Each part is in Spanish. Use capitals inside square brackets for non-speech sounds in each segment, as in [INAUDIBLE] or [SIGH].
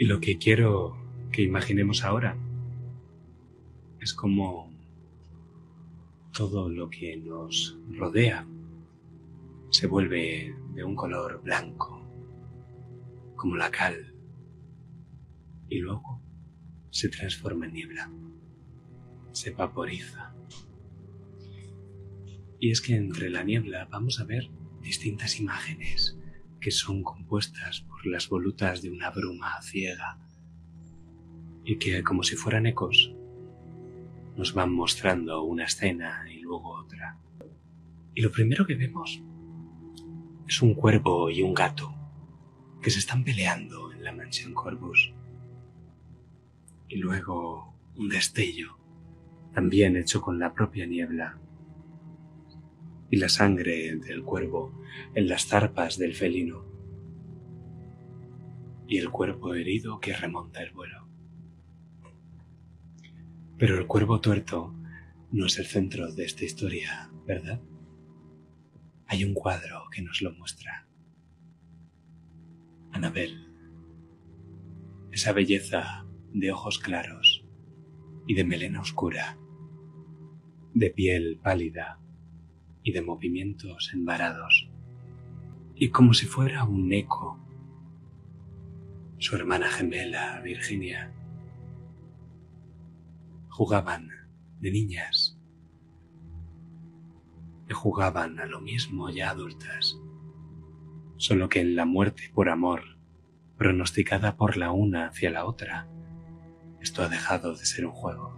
Y lo que quiero que imaginemos ahora es como todo lo que nos rodea se vuelve de un color blanco, como la cal, y luego se transforma en niebla, se vaporiza. Y es que entre la niebla vamos a ver distintas imágenes que son compuestas por las volutas de una bruma ciega y que como si fueran ecos nos van mostrando una escena y luego otra. Y lo primero que vemos es un cuervo y un gato que se están peleando en la mansión Corvus. Y luego un destello, también hecho con la propia niebla. Y la sangre del cuervo en las zarpas del felino. Y el cuerpo herido que remonta el vuelo. Pero el cuervo tuerto no es el centro de esta historia, ¿verdad? hay un cuadro que nos lo muestra. Anabel, esa belleza de ojos claros y de melena oscura, de piel pálida y de movimientos embarados, y como si fuera un eco, su hermana gemela, Virginia, jugaban de niñas que jugaban a lo mismo ya adultas, solo que en la muerte por amor, pronosticada por la una hacia la otra, esto ha dejado de ser un juego.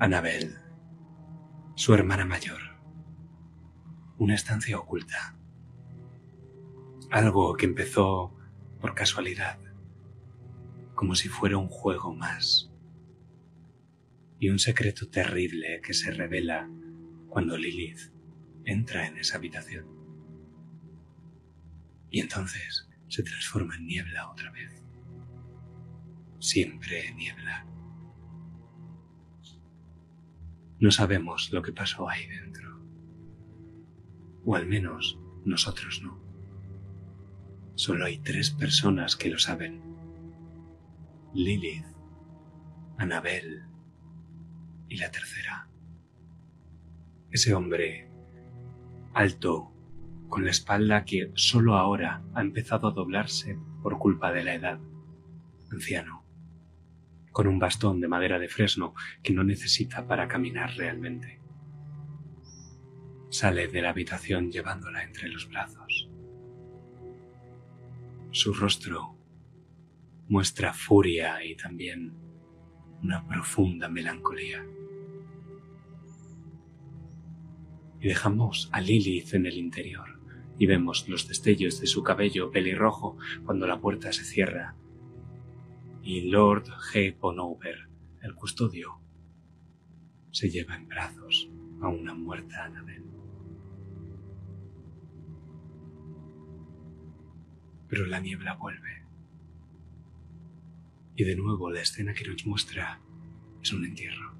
Anabel, su hermana mayor, una estancia oculta, algo que empezó por casualidad, como si fuera un juego más y un secreto terrible que se revela cuando Lilith entra en esa habitación. Y entonces se transforma en niebla otra vez. Siempre niebla. No sabemos lo que pasó ahí dentro. O al menos nosotros no. Solo hay tres personas que lo saben. Lilith, Anabel y la tercera. Ese hombre, alto, con la espalda que solo ahora ha empezado a doblarse por culpa de la edad, anciano, con un bastón de madera de fresno que no necesita para caminar realmente. Sale de la habitación llevándola entre los brazos. Su rostro muestra furia y también una profunda melancolía. y dejamos a Lilith en el interior y vemos los destellos de su cabello pelirrojo cuando la puerta se cierra. Y Lord G. Bonover, el custodio, se lleva en brazos a una muerta Annabel. Pero la niebla vuelve. Y de nuevo la escena que nos muestra es un entierro.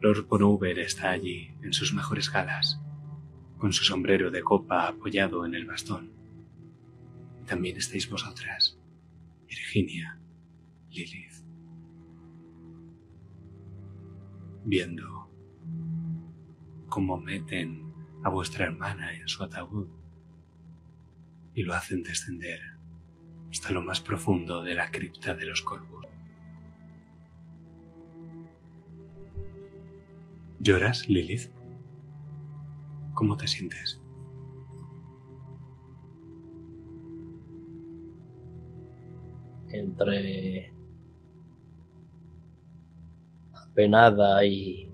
Lord Bonover está allí, en sus mejores galas, con su sombrero de copa apoyado en el bastón. también estáis vosotras, Virginia, Lilith, viendo cómo meten a vuestra hermana en su ataúd y lo hacen descender hasta lo más profundo de la cripta de los corvos. ¿Lloras, Lilith? ¿Cómo te sientes? Entre apenada y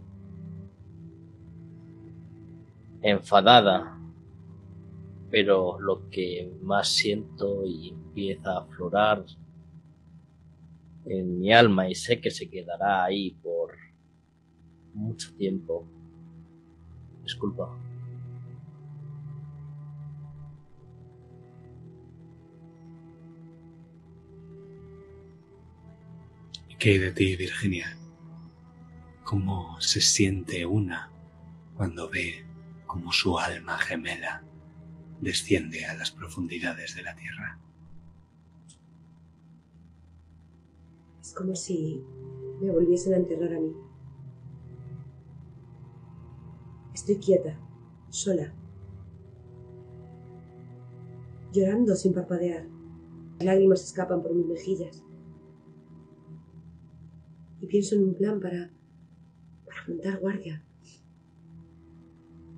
enfadada, pero lo que más siento y empieza a aflorar en mi alma y sé que se quedará ahí por mucho tiempo. Disculpa. ¿Qué de ti, Virginia? ¿Cómo se siente una cuando ve cómo su alma gemela desciende a las profundidades de la tierra. Es como si me volviesen a enterrar a mí. Estoy quieta, sola, llorando sin parpadear. Las lágrimas escapan por mis mejillas. Y pienso en un plan para, para montar guardia.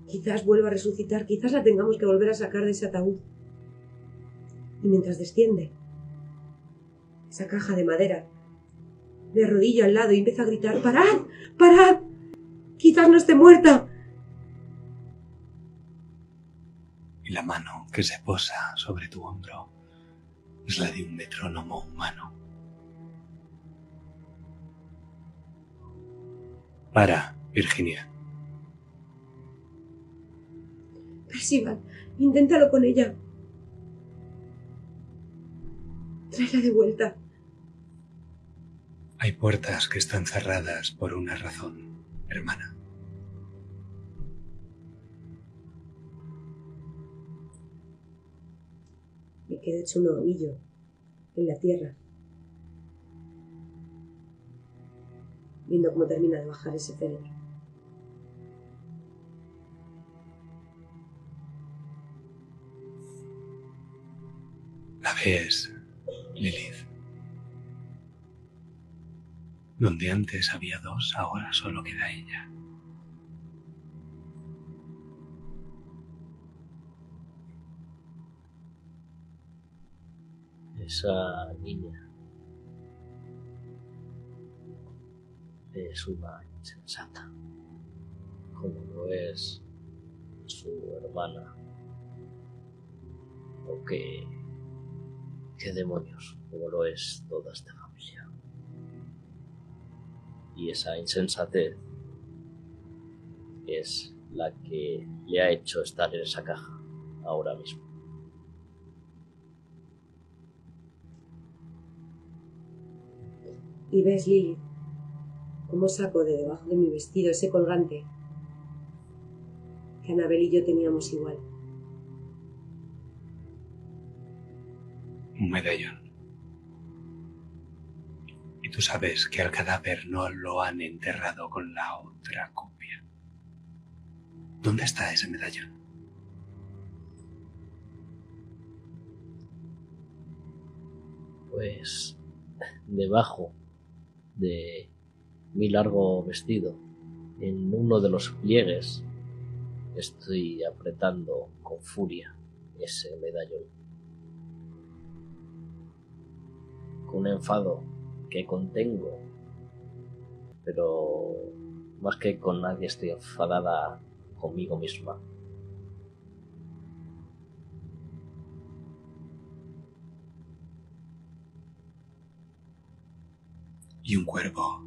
Quizás vuelva a resucitar, quizás la tengamos que volver a sacar de ese ataúd. Y mientras desciende, esa caja de madera, me arrodillo al lado y empiezo a gritar, ¡Parad! ¡Parad! Quizás no esté muerta. Y la mano que se posa sobre tu hombro es la de un metrónomo humano. Para, Virginia. Percival, inténtalo con ella. Tráela de vuelta. Hay puertas que están cerradas por una razón, hermana. Me quedo hecho un ovillo en la tierra, viendo cómo termina de bajar ese féretro. La ves, Lilith. Donde antes había dos, ahora solo queda ella. Esa niña es una insensata, como lo es su hermana. O que, qué demonios, como lo es toda esta familia. Y esa insensatez es la que le ha hecho estar en esa caja ahora mismo. Y ves, cómo saco de debajo de mi vestido ese colgante que Anabel y yo teníamos igual. Un medallón. Y tú sabes que al cadáver no lo han enterrado con la otra copia. ¿Dónde está ese medallón? Pues debajo de mi largo vestido, en uno de los pliegues, estoy apretando con furia ese medallón. Con un enfado que contengo, pero más que con nadie estoy enfadada conmigo misma. y un cuervo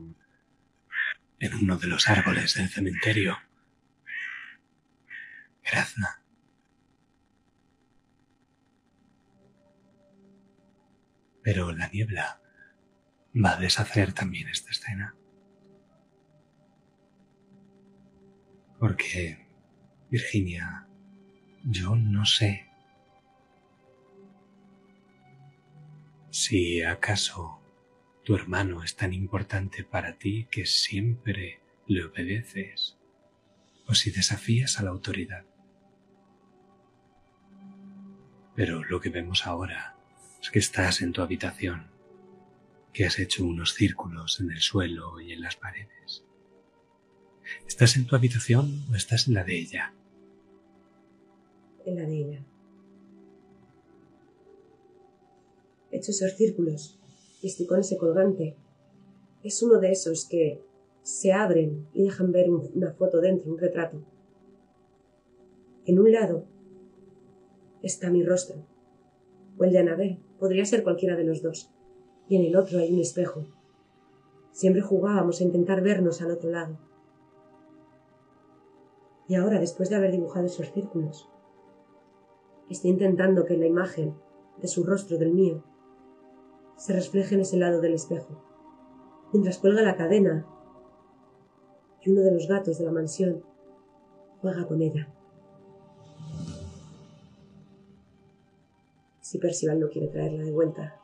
en uno de los árboles del cementerio. Grazna. Pero la niebla va a deshacer también esta escena. Porque, Virginia, yo no sé si acaso tu hermano es tan importante para ti que siempre le obedeces o si desafías a la autoridad. Pero lo que vemos ahora es que estás en tu habitación, que has hecho unos círculos en el suelo y en las paredes. ¿Estás en tu habitación o estás en la de ella? En la de ella. He hecho esos círculos y estoy con ese colgante. Es uno de esos que se abren y dejan ver una foto dentro, un retrato. En un lado está mi rostro, o el de Anabel, podría ser cualquiera de los dos, y en el otro hay un espejo. Siempre jugábamos a intentar vernos al otro lado. Y ahora, después de haber dibujado esos círculos, estoy intentando que la imagen de su rostro del mío se refleja en ese lado del espejo, mientras cuelga la cadena y uno de los gatos de la mansión juega con ella. Si Percival no quiere traerla de vuelta,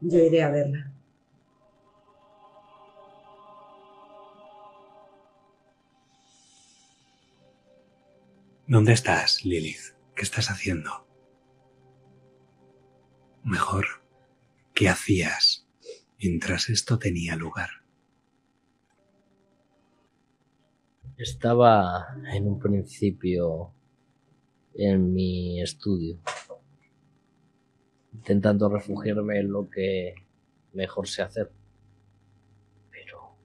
yo iré a verla. ¿Dónde estás, Lilith? ¿Qué estás haciendo? Mejor, ¿qué hacías mientras esto tenía lugar? Estaba en un principio en mi estudio, intentando refugiarme en lo que mejor sé hacer. Pero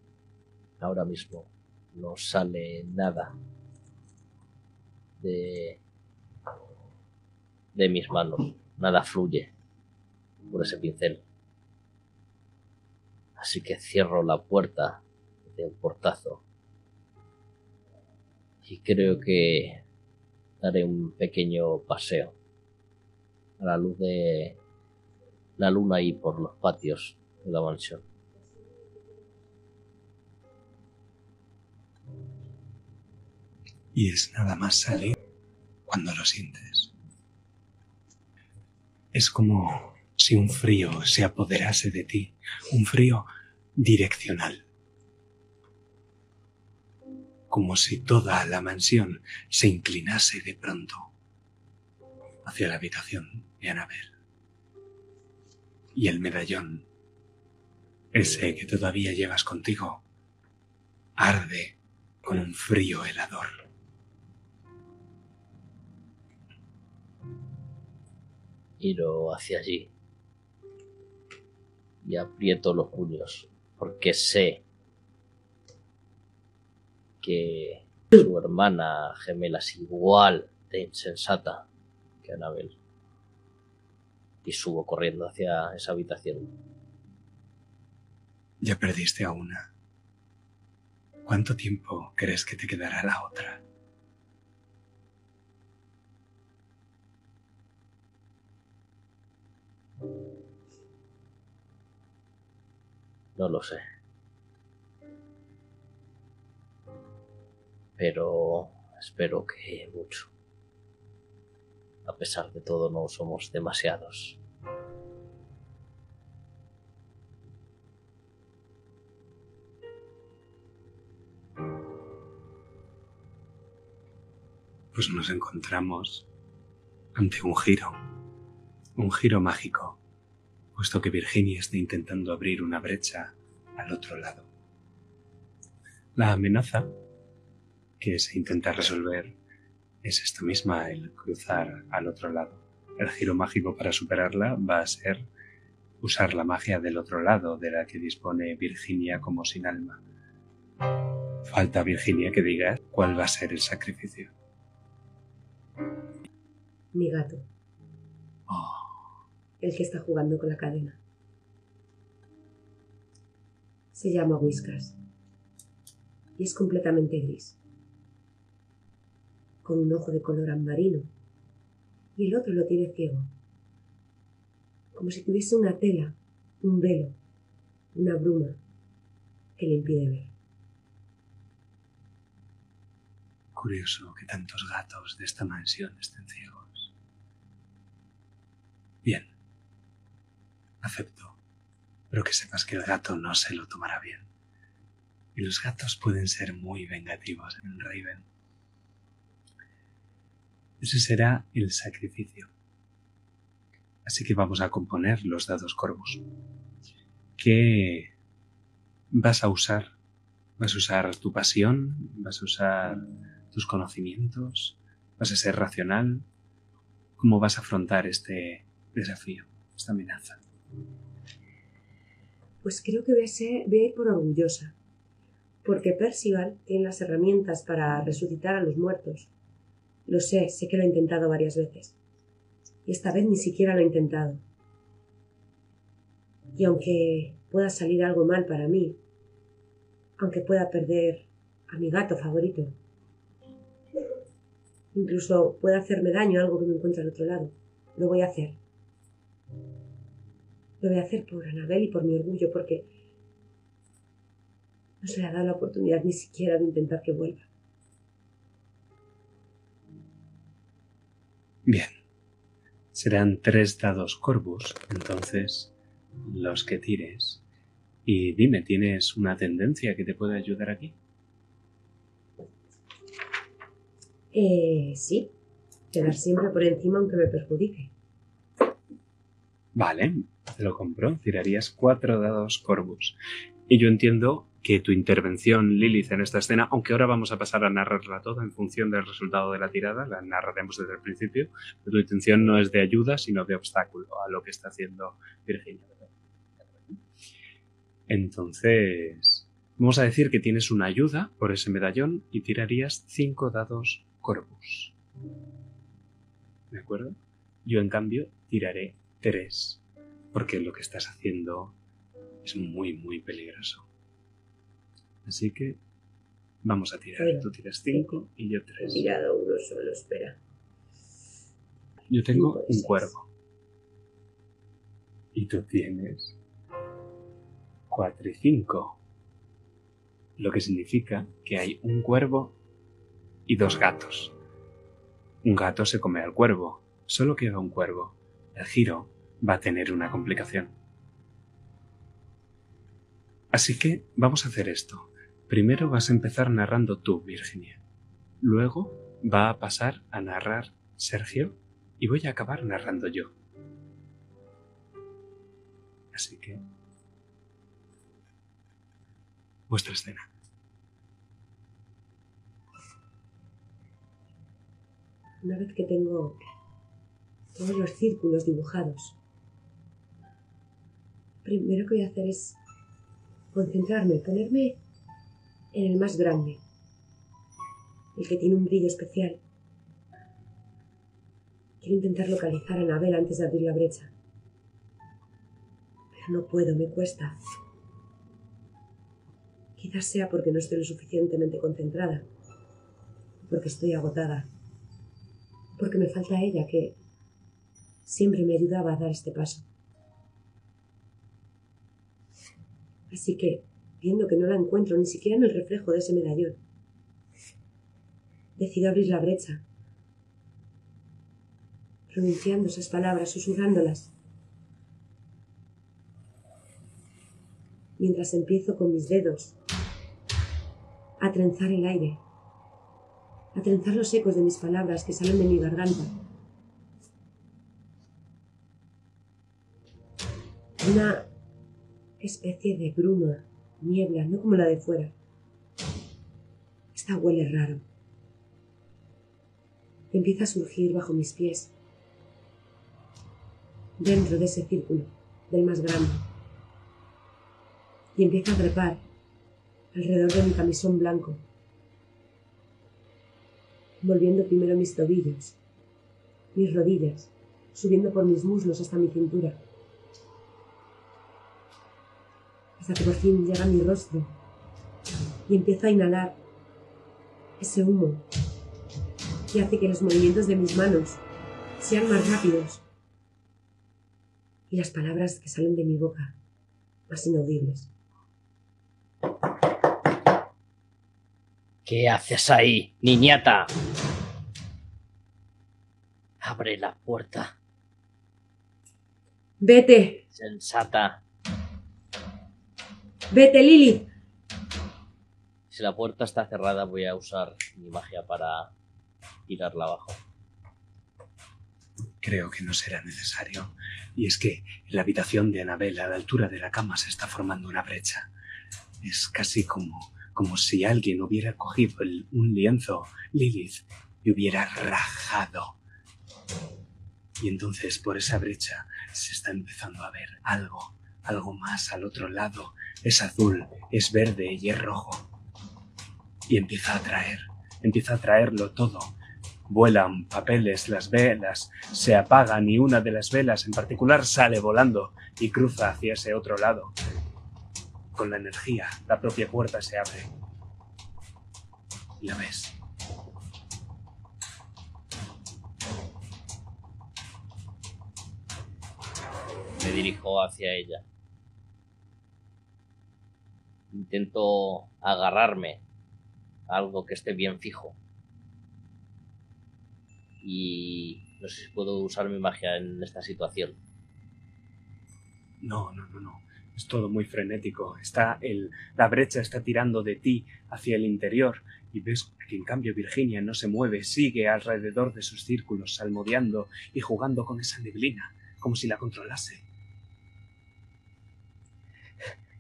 ahora mismo no sale nada de, de mis manos, nada fluye por ese pincel. Así que cierro la puerta de un portazo y creo que daré un pequeño paseo a la luz de la luna y por los patios de la mansión. Y es nada más salir cuando lo sientes. Es como si un frío se apoderase de ti, un frío direccional. Como si toda la mansión se inclinase de pronto hacia la habitación de Anabel. Y el medallón, ese que todavía llevas contigo, arde con un frío helador. Giro hacia allí y aprieto los puños porque sé que su hermana gemela es igual de insensata que Anabel. Y subo corriendo hacia esa habitación. Ya perdiste a una. ¿Cuánto tiempo crees que te quedará la otra? No lo sé. Pero espero que mucho. A pesar de todo, no somos demasiados. Pues nos encontramos ante un giro, un giro mágico puesto que Virginia está intentando abrir una brecha al otro lado. La amenaza que se intenta resolver es esta misma, el cruzar al otro lado. El giro mágico para superarla va a ser usar la magia del otro lado de la que dispone Virginia como sin alma. Falta Virginia que diga cuál va a ser el sacrificio. Mi gato. Oh, el que está jugando con la cadena. Se llama Whiskas y es completamente gris, con un ojo de color ambarino y el otro lo tiene ciego, como si tuviese una tela, un velo, una bruma que le impide ver. Curioso que tantos gatos de esta mansión estén ciegos. Bien, acepto, pero que sepas que el gato no se lo tomará bien. Y los gatos pueden ser muy vengativos en Raven. Ese será el sacrificio. Así que vamos a componer los dados corvos. ¿Qué vas a usar? ¿Vas a usar tu pasión? ¿Vas a usar tus conocimientos? ¿Vas a ser racional? ¿Cómo vas a afrontar este desafío, esta amenaza? Pues creo que voy a, ir por orgullosa, porque Percival tiene las herramientas para resucitar a los muertos. Lo sé, sé que lo ha intentado varias veces. Y esta vez ni siquiera lo ha intentado. Y aunque pueda salir algo mal para mí, aunque pueda perder a mi gato favorito, incluso pueda hacerme daño algo que me encuentre al otro lado, lo voy a hacer. Lo voy a hacer por Anabel y por mi orgullo, porque no se le ha dado la oportunidad ni siquiera de intentar que vuelva. Bien, Serán tres dados Corvus, entonces los que tires. Y dime, ¿tienes una tendencia que te pueda ayudar aquí? Eh, sí. Quedar siempre por encima aunque me perjudique. Vale, lo compro. Tirarías cuatro dados Corvus. Y yo entiendo que tu intervención, Lilith, en esta escena, aunque ahora vamos a pasar a narrarla toda en función del resultado de la tirada, la narraremos desde el principio, pero tu intención no es de ayuda, sino de obstáculo a lo que está haciendo Virginia. Entonces, vamos a decir que tienes una ayuda por ese medallón y tirarías cinco dados Corvus. ¿De acuerdo? Yo, en cambio, tiraré tres, porque lo que estás haciendo es muy, muy peligroso. Así que vamos a tirar. Tú tiras cinco y yo He tres. tirado uno solo, espera. Yo tengo un cuervo. Y tú tienes cuatro y cinco. Lo que significa que hay un cuervo y dos gatos. Un gato se come al cuervo. Solo queda un cuervo. El giro va a tener una complicación. Así que vamos a hacer esto. Primero vas a empezar narrando tú, Virginia. Luego va a pasar a narrar Sergio y voy a acabar narrando yo. Así que... Vuestra escena. Una vez que tengo todos los círculos dibujados, primero que voy a hacer es concentrarme, ponerme en el más grande, el que tiene un brillo especial. Quiero intentar localizar a Anabel antes de abrir la brecha. Pero no puedo, me cuesta. Quizás sea porque no estoy lo suficientemente concentrada, porque estoy agotada porque me falta ella que siempre me ayudaba a dar este paso. Así que, viendo que no la encuentro ni siquiera en el reflejo de ese medallón, decido abrir la brecha, pronunciando esas palabras, susurrándolas, mientras empiezo con mis dedos a trenzar el aire a trenzar los ecos de mis palabras que salen de mi garganta. Una especie de bruma, niebla, no como la de fuera. Esta huele raro. Empieza a surgir bajo mis pies, dentro de ese círculo, del más grande. Y empieza a trepar alrededor de mi camisón blanco, volviendo primero mis tobillos, mis rodillas, subiendo por mis muslos hasta mi cintura, hasta que por fin llega a mi rostro y empiezo a inhalar ese humo que hace que los movimientos de mis manos sean más rápidos y las palabras que salen de mi boca más inaudibles. ¿Qué haces ahí, niñata? Abre la puerta, ¡Vete! sensata. ¡Vete, Lily! Si la puerta está cerrada, voy a usar mi magia para tirarla abajo. Creo que no será necesario. Y es que en la habitación de Anabel, a la altura de la cama, se está formando una brecha. Es casi como, como si alguien hubiera cogido el- un lienzo, Lilith, y hubiera rajado. Y entonces por esa brecha se está empezando a ver algo, algo más al otro lado. Es azul, es verde y es rojo. Y empieza a atraer, empieza a traerlo todo. Vuelan papeles, las velas se apagan y una de las velas en particular sale volando y cruza hacia ese otro lado. Con la energía, la propia puerta se abre. Y la ves. Me dirijo hacia ella. Intento agarrarme a algo que esté bien fijo. Y No sé si puedo usar mi magia en esta situación. No, no, no, no. Es todo muy frenético. Está el, la brecha está tirando de ti hacia el interior y ves que en cambio Virginia no se mueve, sigue alrededor de sus círculos, salmodiando y jugando con esa neblina, como si la controlase.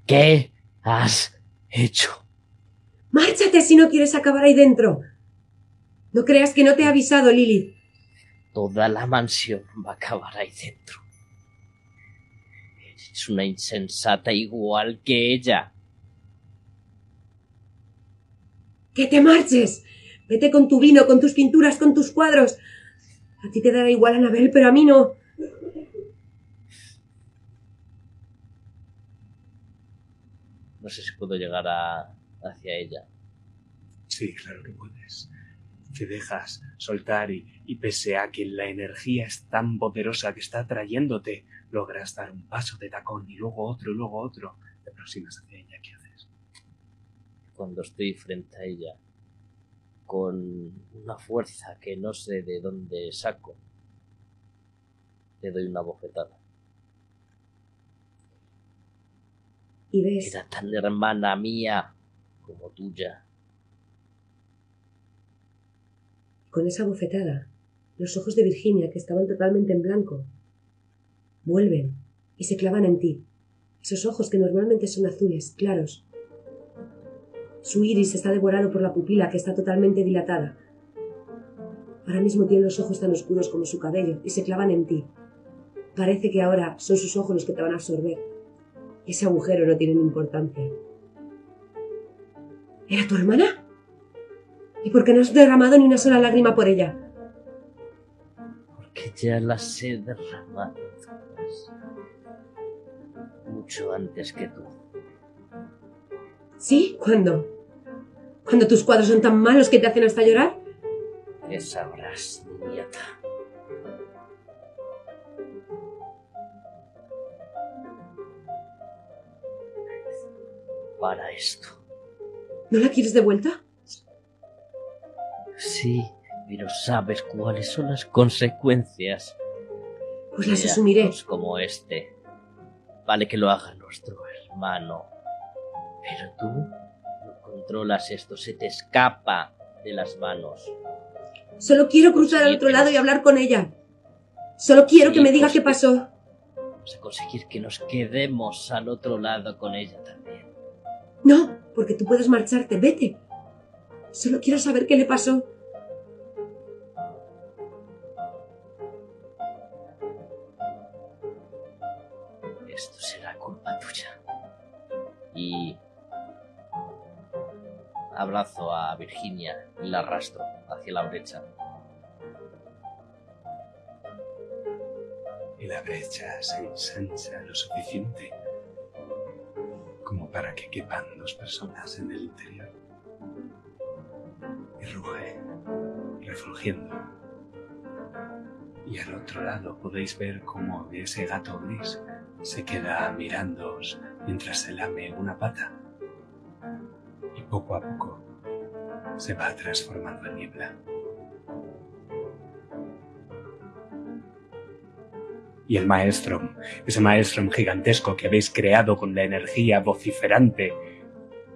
¿Qué has hecho? Márchate si no quieres acabar ahí dentro. No creas que no te he avisado, Lilith. Toda la mansión va a acabar ahí dentro. Es una insensata igual que ella. ¡Que te marches! Vete con tu vino, con tus pinturas, con tus cuadros. A ti te dará igual, Anabel, pero a mí no. No sé si puedo llegar a, hacia ella. Sí, claro que puedes. Te dejas soltar y, y pese a que la energía es tan poderosa que está atrayéndote, logras dar un paso de tacón y luego otro y luego otro. Te aproximas hacia ella. ¿Qué haces? Cuando estoy frente a ella, con una fuerza que no sé de dónde saco, le doy una bofetada. Y ves, Era tan hermana mía como tuya. con esa bofetada, los ojos de Virginia, que estaban totalmente en blanco, vuelven y se clavan en ti. Esos ojos que normalmente son azules, claros. Su iris está devorado por la pupila, que está totalmente dilatada. Ahora mismo tiene los ojos tan oscuros como su cabello y se clavan en ti. Parece que ahora son sus ojos los que te van a absorber. Ese agujero no tiene importancia. ¿Era tu hermana? ¿Y por qué no has derramado ni una sola lágrima por ella? Porque ya las he derramado todas. Mucho antes que tú. ¿Sí? ¿Cuándo? ¿Cuando tus cuadros son tan malos que te hacen hasta llorar? ¿Qué sabrás, niñata? Para esto. ¿No la quieres de vuelta? Sí, pero sabes cuáles son las consecuencias. Pues las asumiré. como este. Vale que lo haga nuestro hermano. Pero tú no controlas esto, se te escapa de las manos. Solo quiero cruzar al otro lado y hablar con ella. Solo quiero que me diga pues- qué pasó. Vamos a conseguir que nos quedemos al otro lado con ella también. No, porque tú puedes marcharte. Vete. Solo quiero saber qué le pasó. Esto será culpa tuya. Y abrazo a Virginia y la arrastro hacia la brecha. Y la brecha se ensancha lo suficiente como para que quepan dos personas en el interior. Y ruge, refulgiendo. Y al otro lado podéis ver cómo ese gato gris se queda mirándoos mientras se lame una pata. Y poco a poco se va transformando en niebla. Y el maestro, ese maestro gigantesco que habéis creado con la energía vociferante,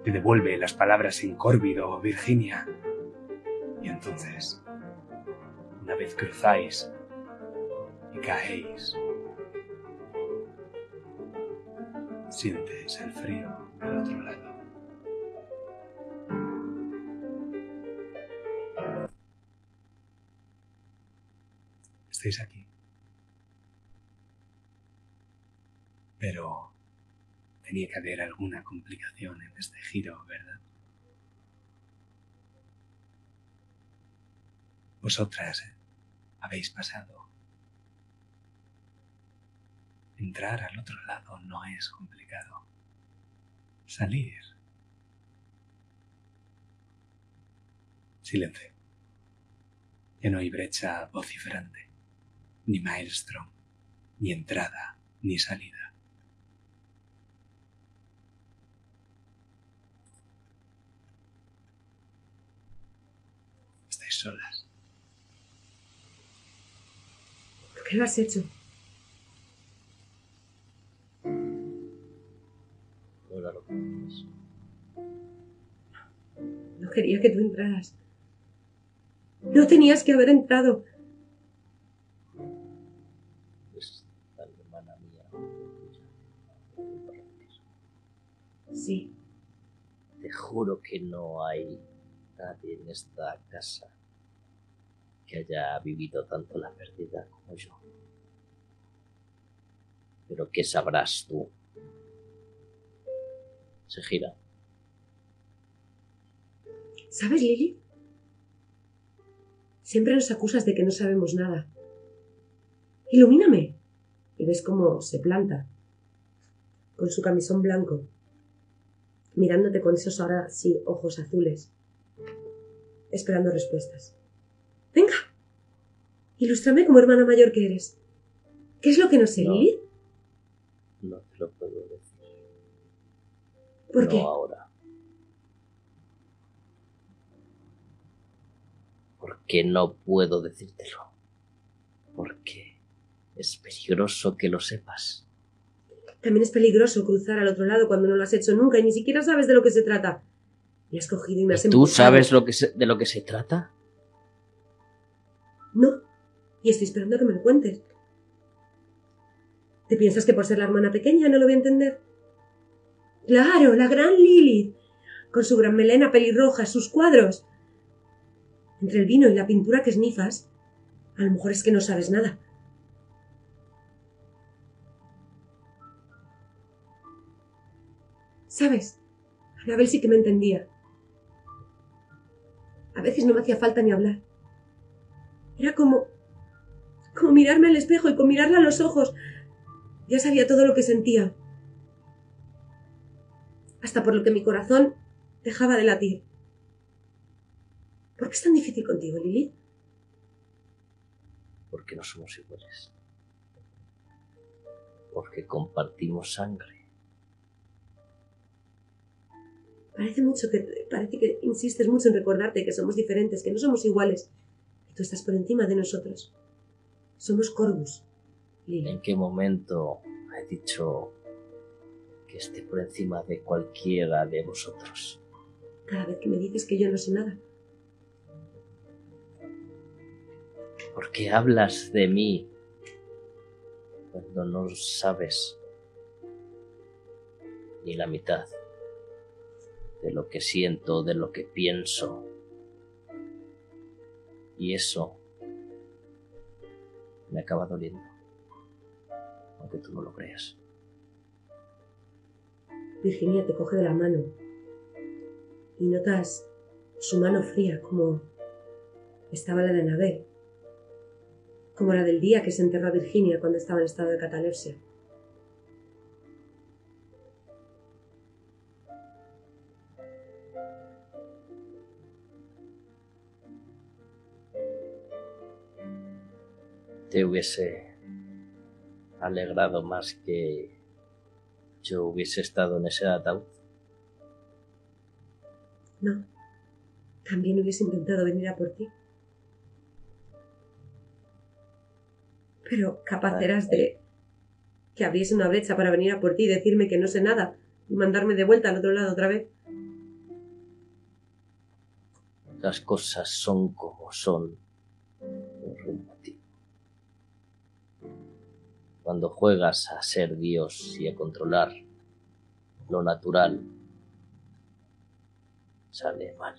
te devuelve las palabras en córvido, Virginia. Y entonces, una vez cruzáis y caéis, sientes el frío del otro lado. Estáis aquí. Pero tenía que haber alguna complicación en este giro, ¿verdad? Vosotras eh, habéis pasado. Entrar al otro lado no es complicado. Salir. Silencio. Ya no hay brecha vociferante, ni maelstrom, ni entrada, ni salida. Solas. qué lo has hecho? No era lo que. No quería que tú entraras. No tenías que haber entrado. Es la hermana mía. tuya. Sí, Te juro que no hay nadie en esta casa que haya vivido tanto la pérdida como yo. Pero ¿qué sabrás tú? Se gira. ¿sabes, Lily? Siempre nos acusas de que no sabemos nada. Ilumíname. Y ves cómo se planta, con su camisón blanco, mirándote con esos ahora sí ojos azules, esperando respuestas. Venga, ilústrame como hermana mayor que eres. ¿Qué es lo que no sé, No. Lily? No te lo puedo decir. ¿Por no qué? ahora. Porque no puedo decírtelo. Porque es peligroso que lo sepas. También es peligroso cruzar al otro lado cuando no lo has hecho nunca y ni siquiera sabes de lo que se trata. Me has cogido y me has ¿Tú sabes lo que se- de lo que se trata? No. Y estoy esperando que me lo cuentes. ¿Te piensas que por ser la hermana pequeña no lo voy a entender? Claro, la gran Lilith, con su gran melena pelirroja, sus cuadros. Entre el vino y la pintura que snifas, a lo mejor es que no sabes nada. ¿Sabes? Anabel sí que me entendía. A veces no me hacía falta ni hablar. Era como. como mirarme al espejo y con mirarla a los ojos. Ya sabía todo lo que sentía. Hasta por lo que mi corazón dejaba de latir. ¿Por qué es tan difícil contigo, Lili? Porque no somos iguales. Porque compartimos sangre. Parece mucho que. parece que insistes mucho en recordarte que somos diferentes, que no somos iguales. Tú estás por encima de nosotros. Somos Corvus, Lili. ¿En qué momento he dicho que esté por encima de cualquiera de vosotros? Cada vez que me dices que yo no sé nada. Porque hablas de mí cuando no sabes ni la mitad de lo que siento, de lo que pienso. Y eso me acaba doliendo, aunque tú no lo creas. Virginia te coge de la mano y notas su mano fría como estaba la de Anabel, como la del día que se enterró a Virginia cuando estaba en estado de catalepsia. Te hubiese alegrado más que yo hubiese estado en ese ataúd. No, también hubiese intentado venir a por ti. Pero capaz eras de que abriese una brecha para venir a por ti y decirme que no sé nada y mandarme de vuelta al otro lado otra vez. Las cosas son como son Cuando juegas a ser Dios y a controlar lo natural, sale mal.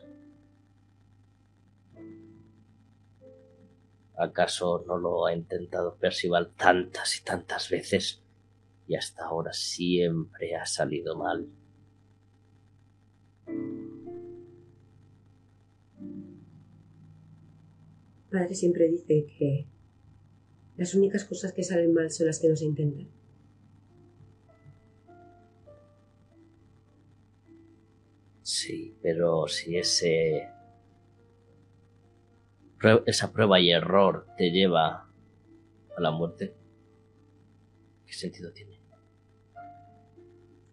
¿Acaso no lo ha intentado Percival tantas y tantas veces y hasta ahora siempre ha salido mal? Padre siempre dice que las únicas cosas que salen mal son las que no se intentan. Sí, pero si ese esa prueba y error te lleva a la muerte, ¿qué sentido tiene?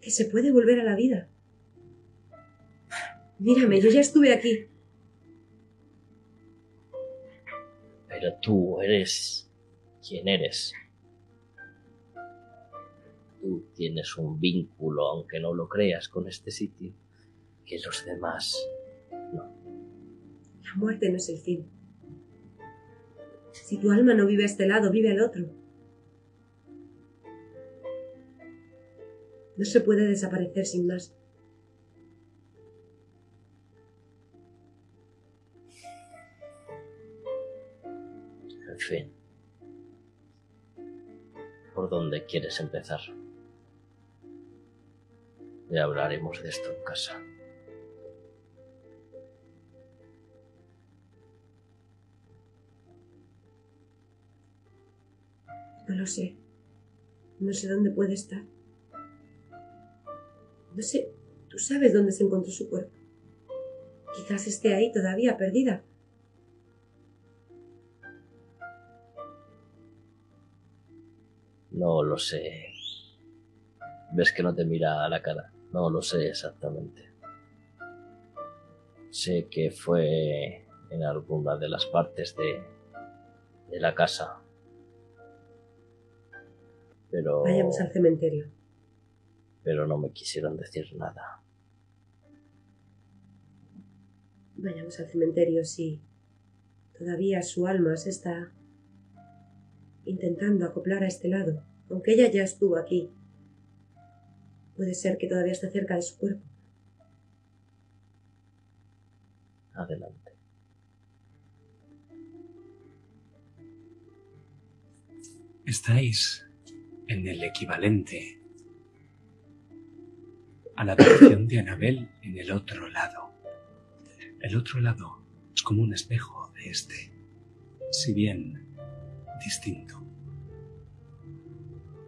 Que se puede volver a la vida. Mírame, yo ya estuve aquí. Pero tú eres quién eres. Tú tienes un vínculo, aunque no lo creas, con este sitio, que los demás no. La muerte no es el fin. Si tu alma no vive a este lado, vive al otro. No se puede desaparecer sin más. En fin. ¿Por dónde quieres empezar? Ya hablaremos de esto en casa. No lo sé. No sé dónde puede estar. No sé, tú sabes dónde se encontró su cuerpo. Quizás esté ahí todavía perdida. No lo sé. Ves que no te mira a la cara. No lo sé exactamente. Sé que fue en alguna de las partes de, de la casa. Pero, Vayamos al cementerio. pero no me quisieron decir nada. Vayamos al cementerio si todavía su alma se está intentando acoplar a este lado. Aunque ella ya estuvo aquí. Puede ser que todavía esté cerca de su cuerpo. Adelante. Estáis en el equivalente a la habitación de Anabel en el otro lado. El otro lado es como un espejo de este, si bien distinto.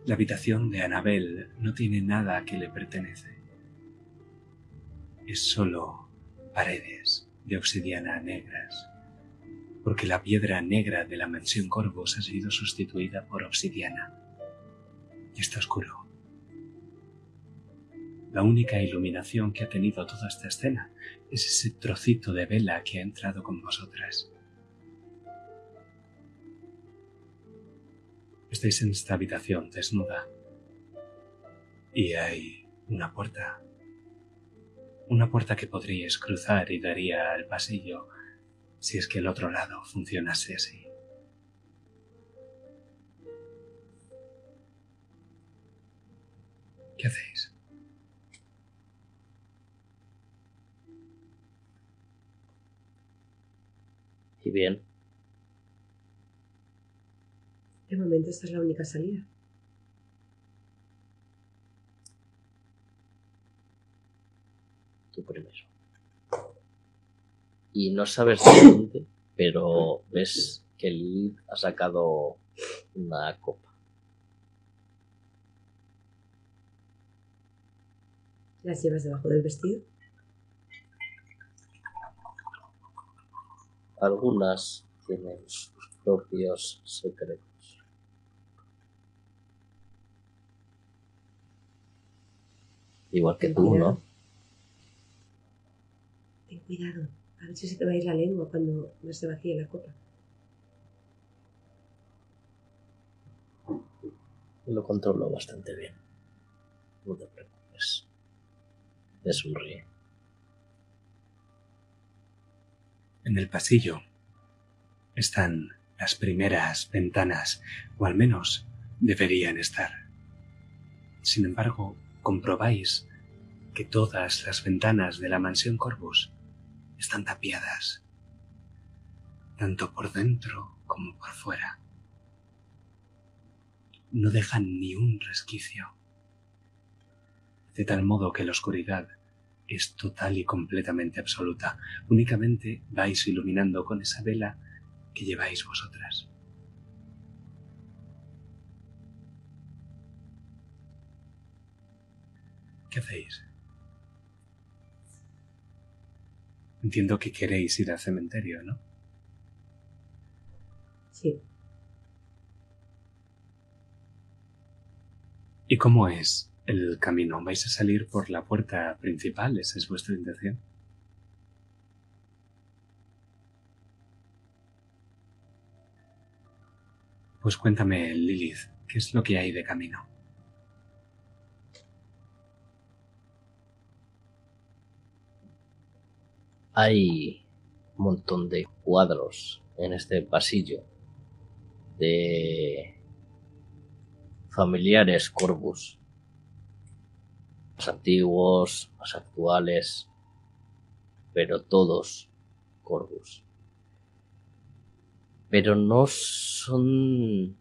La habitación de Anabel no tiene nada que le pertenece. Es solo paredes de obsidiana negras, porque la piedra negra de la mansión Corvos ha sido sustituida por obsidiana y está oscuro. La única iluminación que ha tenido toda esta escena es ese trocito de vela que ha entrado con vosotras. Estáis en esta habitación desnuda y hay una puerta. Una puerta que podríais cruzar y daría al pasillo si es que el otro lado funcionase así. ¿Qué hacéis? Y bien, De momento esta es la única salida. tú primero. Y no sabes de dónde, pero ves que Lilith ha sacado una copa. ¿Las llevas debajo del vestido? Algunas tienen sus propios secretos. Igual que Ten tú, cuidado. ¿no? Ten cuidado. A ver si se te va a ir la lengua cuando no se vacíe la copa. Lo controlo bastante bien. No te preocupes. Me sonríe. En el pasillo están las primeras ventanas, o al menos deberían estar. Sin embargo, comprobáis que todas las ventanas de la mansión Corvus están tapiadas, tanto por dentro como por fuera. No dejan ni un resquicio, de tal modo que la oscuridad es total y completamente absoluta. Únicamente vais iluminando con esa vela que lleváis vosotras. ¿Qué hacéis? Entiendo que queréis ir al cementerio, ¿no? Sí. ¿Y cómo es el camino? ¿Vais a salir por la puerta principal? ¿Esa es vuestra intención? Pues cuéntame, Lilith, ¿qué es lo que hay de camino? Hay un montón de cuadros en este pasillo de familiares Corvus. Más antiguos, más actuales, pero todos Corvus. Pero no son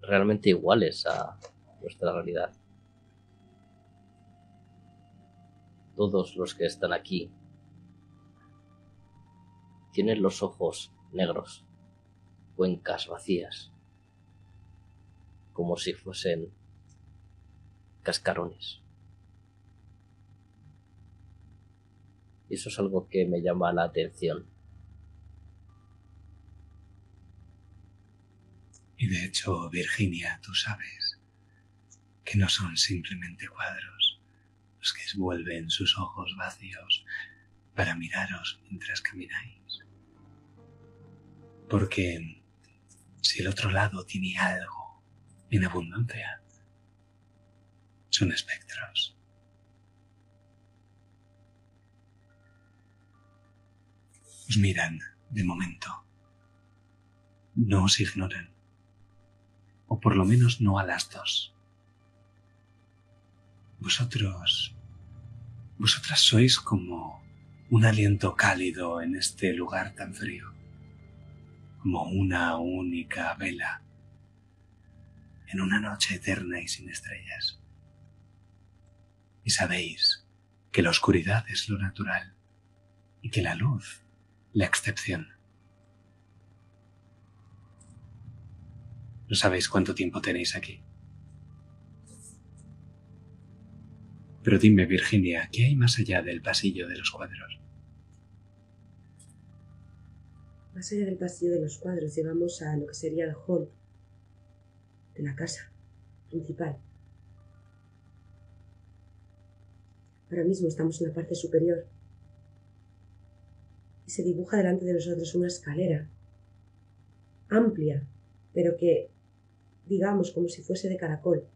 realmente iguales a nuestra realidad. Todos los que están aquí tienen los ojos negros, cuencas vacías, como si fuesen cascarones. Y eso es algo que me llama la atención. Y de hecho, Virginia, tú sabes que no son simplemente cuadros los que vuelven sus ojos vacíos para miraros mientras camináis. Porque si el otro lado tiene algo en abundancia, son espectros. Os miran de momento. No os ignoran. O por lo menos no a las dos. Vosotros... Vosotras sois como un aliento cálido en este lugar tan frío, como una única vela en una noche eterna y sin estrellas. Y sabéis que la oscuridad es lo natural y que la luz la excepción. No sabéis cuánto tiempo tenéis aquí. Pero dime, Virginia, ¿qué hay más allá del pasillo de los cuadros? Más allá del pasillo de los cuadros llegamos a lo que sería el hall de la casa principal. Ahora mismo estamos en la parte superior y se dibuja delante de nosotros una escalera amplia, pero que, digamos, como si fuese de caracol.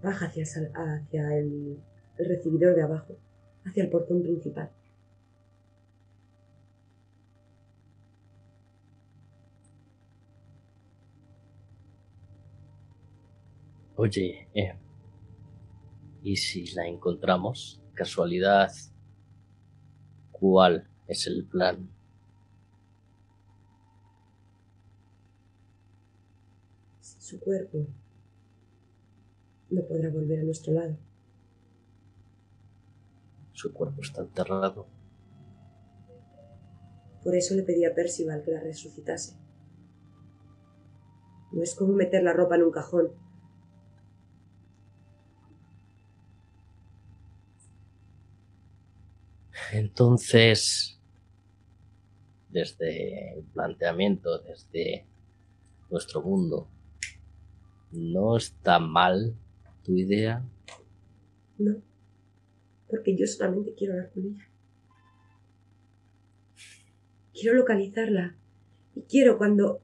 Baja hacia, el, el recibidor de abajo, hacia el portón principal. Oye, eh, ¿y si la encontramos? Casualidad, ¿cuál es el plan? Su cuerpo no podrá volver a nuestro lado. Su cuerpo está enterrado. Por eso le pedí a Percival que la resucitase. No es como meter la ropa en un cajón. Entonces, desde el planteamiento, desde nuestro mundo, ¿no está mal tu idea? No, porque yo solamente quiero hablar con ella. Quiero localizarla. Y quiero cuando...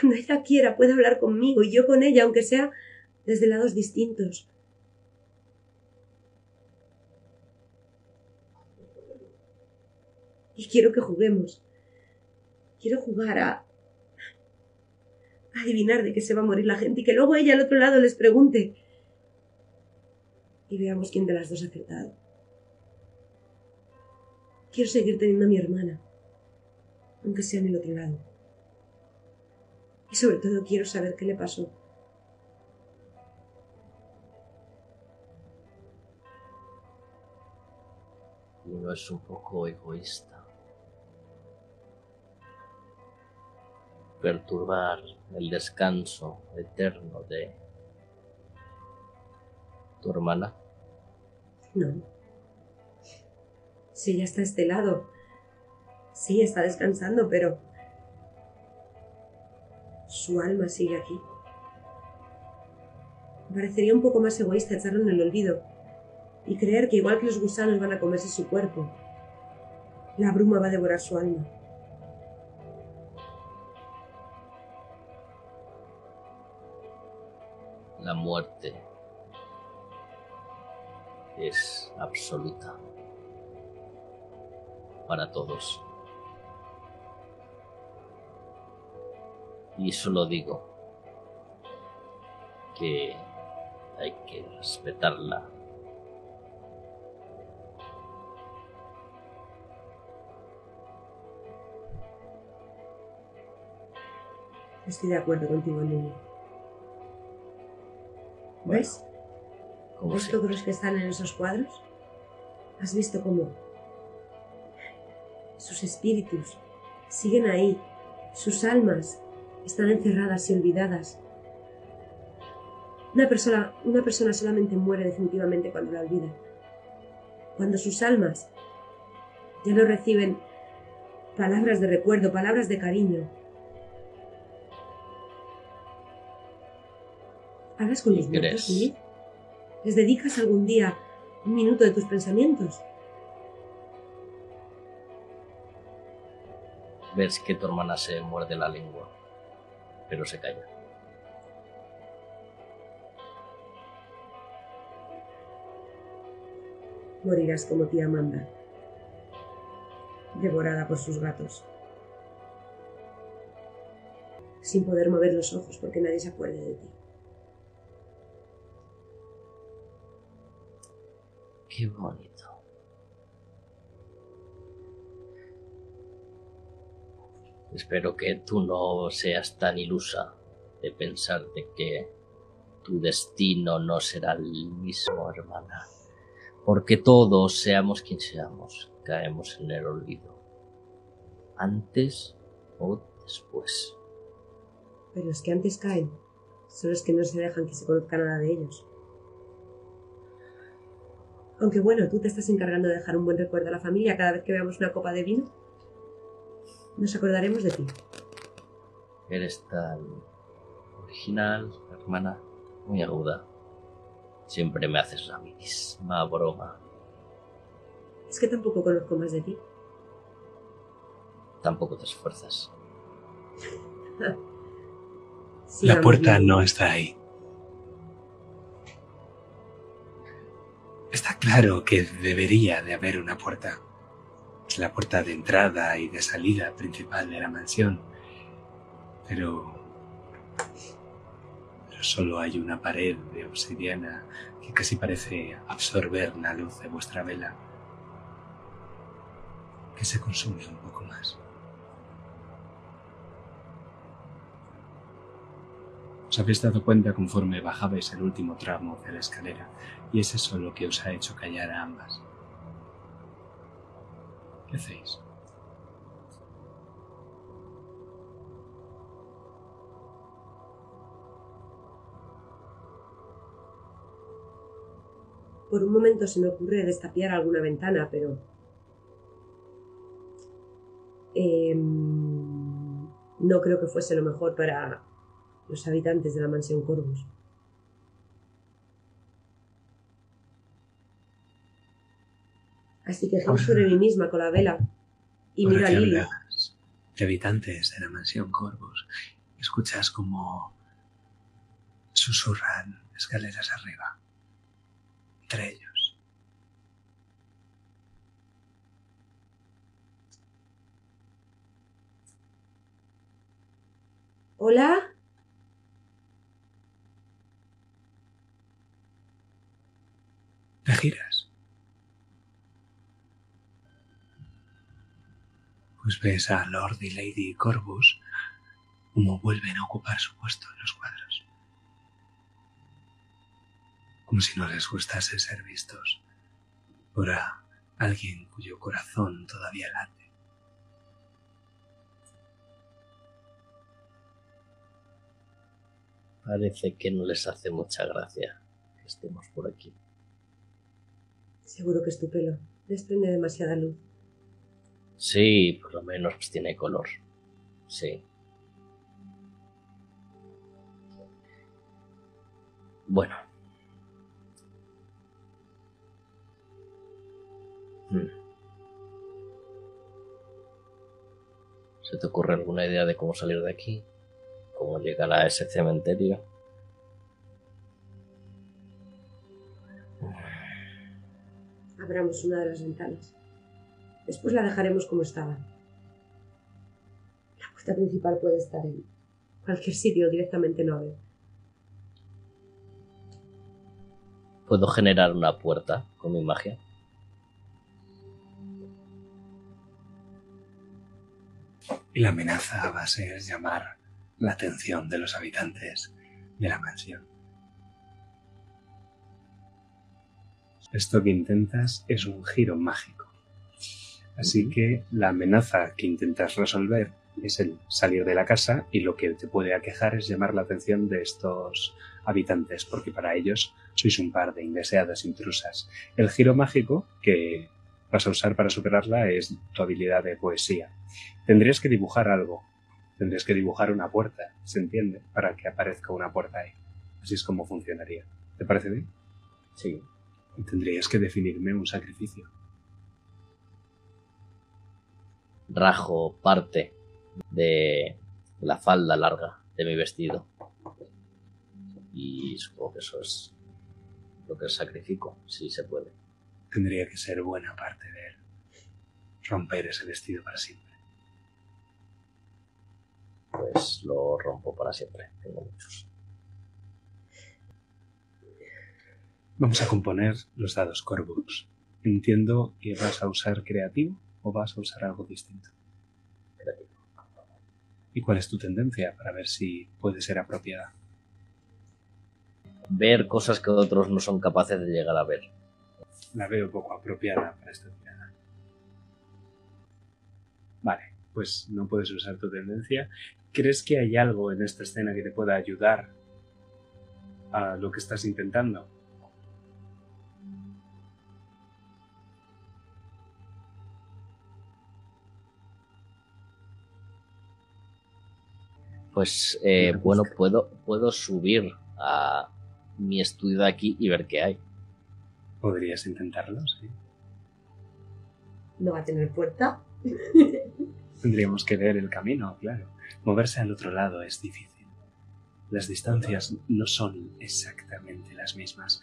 Cuando ella quiera pueda hablar conmigo y yo con ella, aunque sea desde lados distintos. Quiero que juguemos. Quiero jugar a... adivinar de qué se va a morir la gente y que luego ella al otro lado les pregunte. Y veamos quién de las dos ha acertado. Quiero seguir teniendo a mi hermana, aunque sea en el otro lado. Y sobre todo quiero saber qué le pasó. ¿Y no es un poco egoísta? Perturbar el descanso eterno de tu hermana? No. Sí, ella está este lado. Sí, está descansando, pero su alma sigue aquí. Me parecería un poco más egoísta echarlo en el olvido y creer que igual que los gusanos van a comerse su cuerpo, la bruma va a devorar su alma. Es absoluta para todos. Y solo digo que hay que respetarla. Estoy de acuerdo contigo. ¿Ves? ¿Ves siempre. todos los que están en esos cuadros? ¿Has visto cómo sus espíritus siguen ahí? Sus almas están encerradas y olvidadas. Una persona, una persona solamente muere definitivamente cuando la olvida. Cuando sus almas ya no reciben palabras de recuerdo, palabras de cariño. ¿Hablas con ¿Y los muertos? Lilith? ¿Les dedicas algún día un minuto de tus pensamientos? Ves que tu hermana se muerde la lengua, pero se calla. Morirás como tía Amanda, devorada por sus gatos, sin poder mover los ojos porque nadie se acuerde de ti. Qué bonito. Espero que tú no seas tan ilusa de pensar de que tu destino no será el mismo, hermana. Porque todos, seamos quien seamos, caemos en el olvido. Antes o después. Pero los que antes caen son los que no se dejan que se conozca nada de ellos. Aunque bueno, tú te estás encargando de dejar un buen recuerdo a la familia cada vez que veamos una copa de vino. Nos acordaremos de ti. Eres tan original, hermana, muy aguda. Siempre me haces la misma broma. Es que tampoco conozco más de ti. Tampoco te esfuerzas. [LAUGHS] La puerta bien. no está ahí. Claro que debería de haber una puerta. Es la puerta de entrada y de salida principal de la mansión. Pero... Pero solo hay una pared de obsidiana que casi parece absorber la luz de vuestra vela. Que se consume un poco más. Os habéis dado cuenta conforme bajabais el último tramo de la escalera, y es eso lo que os ha hecho callar a ambas. ¿Qué hacéis? Por un momento se me ocurre destapiar alguna ventana, pero... em, no creo que fuese lo mejor para los habitantes de la mansión Corvus. Así que giro sobre mí misma con la vela y miro a Lily. de habitantes de la mansión Corvus, escuchas como susurran escaleras arriba, entre ellos. ¿Hola? Te giras. Pues ves a Lord y Lady Corvus como vuelven a ocupar su puesto en los cuadros. Como si no les gustase ser vistos por alguien cuyo corazón todavía late. Parece que no les hace mucha gracia que estemos por aquí. Seguro que es tu pelo. Desprende demasiada luz. Sí, por lo menos tiene color. Sí. Bueno. Hmm. ¿Se te ocurre alguna idea de cómo salir de aquí? ¿Cómo llegar a ese cementerio? Abriremos una de las ventanas. Después la dejaremos como estaba. La puerta principal puede estar en cualquier sitio directamente no ver. ¿Puedo generar una puerta con mi magia? Y la amenaza va a ser llamar la atención de los habitantes de la mansión. Esto que intentas es un giro mágico. Así que la amenaza que intentas resolver es el salir de la casa y lo que te puede aquejar es llamar la atención de estos habitantes, porque para ellos sois un par de indeseadas intrusas. El giro mágico que vas a usar para superarla es tu habilidad de poesía. Tendrías que dibujar algo. Tendrías que dibujar una puerta, ¿se entiende? Para que aparezca una puerta ahí. Así es como funcionaría. ¿Te parece bien? Sí. Y tendrías que definirme un sacrificio. Rajo parte de la falda larga de mi vestido. Y supongo que eso es lo que sacrifico, si se puede. Tendría que ser buena parte de él. Romper ese vestido para siempre. Pues lo rompo para siempre. Tengo muchos. Vamos a componer los dados Corvus. Entiendo que vas a usar creativo o vas a usar algo distinto. Creativo. ¿Y cuál es tu tendencia para ver si puede ser apropiada? Ver cosas que otros no son capaces de llegar a ver. La veo poco apropiada para esta tirada. Vale, pues no puedes usar tu tendencia. ¿Crees que hay algo en esta escena que te pueda ayudar a lo que estás intentando? Pues eh, bueno, puedo, puedo subir a mi estudio de aquí y ver qué hay. Podrías intentarlo, sí. No va a tener puerta. [LAUGHS] Tendríamos que ver el camino, claro. Moverse al otro lado es difícil. Las distancias no son exactamente las mismas.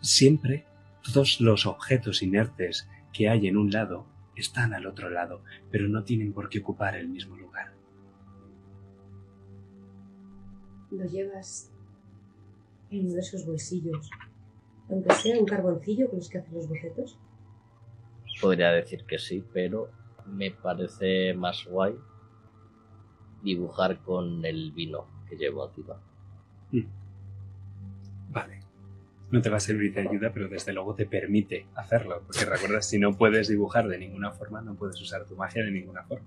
Siempre todos los objetos inertes que hay en un lado están al otro lado, pero no tienen por qué ocupar el mismo lugar. Lo llevas en uno de esos bolsillos. Aunque sea un carboncillo con los que hacen los bocetos. Podría decir que sí, pero me parece más guay dibujar con el vino que llevo encima. Vale. No te va a servir de ayuda, pero desde luego te permite hacerlo, porque recuerda, si no puedes dibujar de ninguna forma, no puedes usar tu magia de ninguna forma.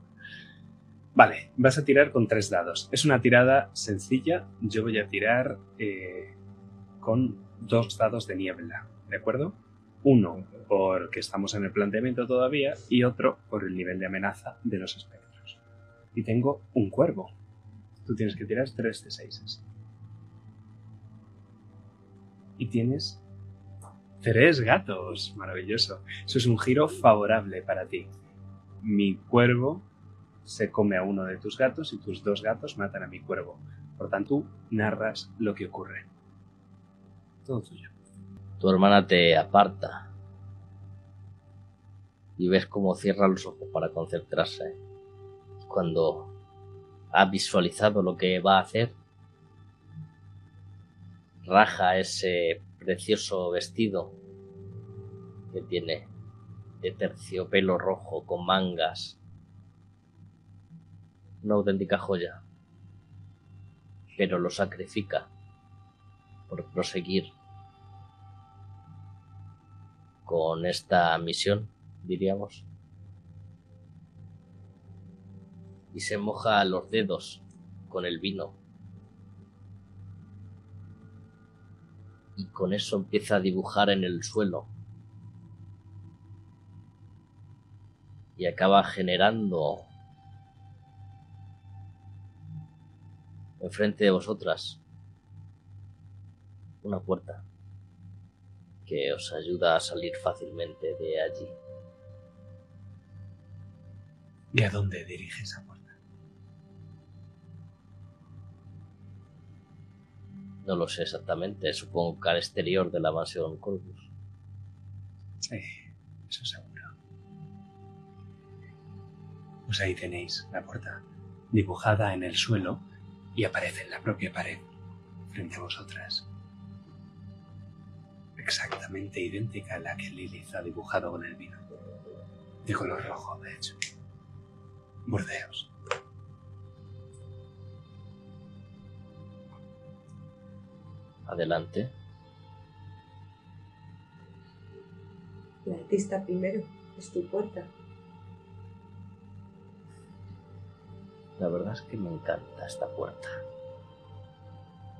Vale, vas a tirar con tres dados. Es una tirada sencilla. Yo voy a tirar eh, con dos dados de niebla, ¿de acuerdo? Uno porque estamos en el planteamiento todavía y otro por el nivel de amenaza de los espectros. Y tengo un cuervo. Tú tienes que tirar tres de seis. Y tienes tres gatos. Maravilloso. Eso es un giro favorable para ti. Mi cuervo se come a uno de tus gatos y tus dos gatos matan a mi cuervo. Por tanto, narras lo que ocurre. Todo tuyo. Tu hermana te aparta y ves cómo cierra los ojos para concentrarse. Cuando ha visualizado lo que va a hacer, raja ese precioso vestido que tiene de terciopelo rojo con mangas. Una auténtica joya. Pero lo sacrifica por proseguir con esta misión, diríamos. Y se moja los dedos con el vino. Y con eso empieza a dibujar en el suelo. Y acaba generando enfrente de vosotras una puerta que os ayuda a salir fácilmente de allí. ¿Y a dónde dirige esa puerta? No lo sé exactamente, supongo que al exterior de la mansión Corvus. Eh, eso seguro. Pues ahí tenéis la puerta dibujada en el suelo y aparece en la propia pared frente a vosotras. Exactamente idéntica a la que Lilith ha dibujado con el vino. De color rojo, de hecho. Burdeos. Adelante. El artista primero, es tu puerta. La verdad es que me encanta esta puerta.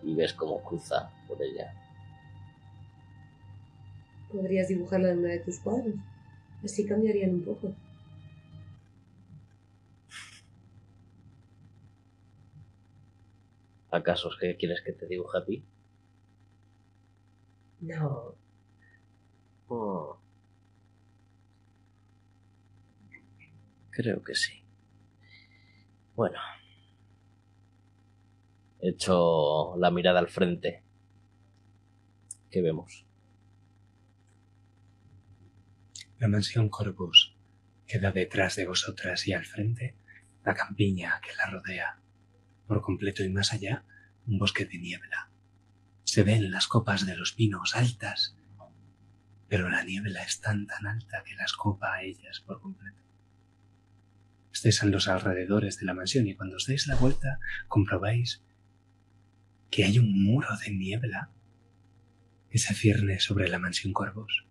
Y ves cómo cruza por ella. Podrías dibujarla en uno de tus cuadros. Así cambiarían un poco. ¿Acaso es que quieres que te dibuje a ti? No, Oh. Creo que sí. Bueno. Echo la mirada al frente. ¿Qué vemos? La mansión Corvus queda detrás de vosotras y al frente la campiña que la rodea. Por completo y más allá, un bosque de niebla. Se ven las copas de los pinos altas, pero la niebla es tan tan alta que las copa a ellas por completo. Estáis en los alrededores de la mansión y cuando os dais la vuelta comprobáis que hay un muro de niebla que se cierne sobre la mansión Corvus.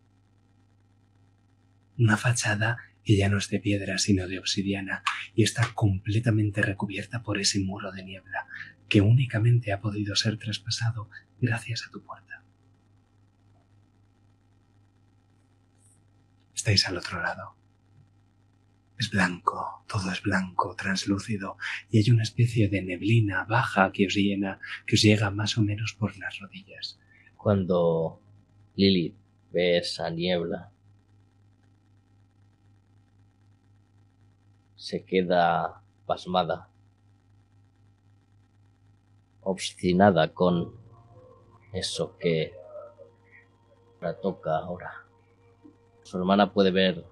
Una fachada que ya no es de piedra sino de obsidiana y está completamente recubierta por ese muro de niebla que únicamente ha podido ser traspasado gracias a tu puerta. Estáis al otro lado. Es blanco, todo es blanco, translúcido, y hay una especie de neblina baja que os llena, que os llega más o menos por las rodillas. Cuando Lilith ve esa niebla, se queda pasmada, obstinada con eso que la toca ahora. Su hermana puede ver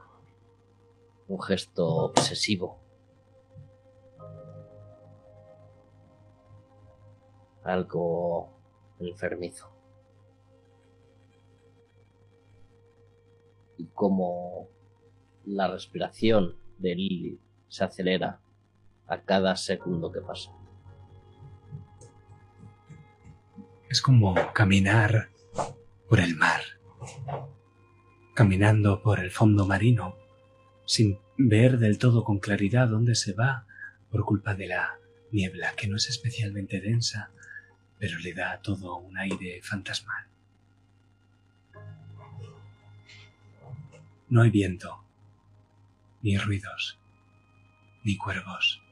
un gesto obsesivo. Algo enfermizo. Y como la respiración de Lily se acelera a cada segundo que pasa. Es como caminar por el mar, caminando por el fondo marino, sin ver del todo con claridad dónde se va por culpa de la niebla, que no es especialmente densa, pero le da a todo un aire fantasmal. No hay viento, ni ruidos, ni cuervos.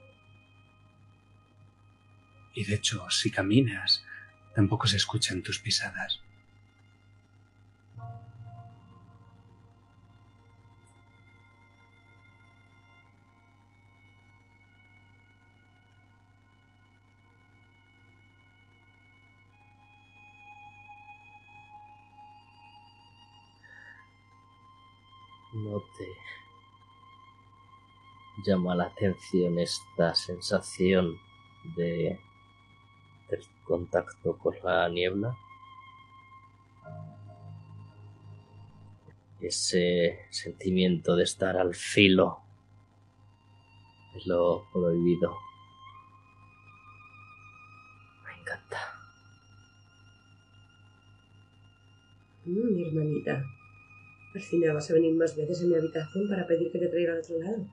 Y de hecho, si caminas, tampoco se escuchan tus pisadas. No te llama la atención esta sensación de del contacto con la niebla. Ese sentimiento de estar al filo de lo prohibido. Me encanta. Mm, mi hermanita. Al final vas a venir más veces a mi habitación para pedir que te traiga al otro lado.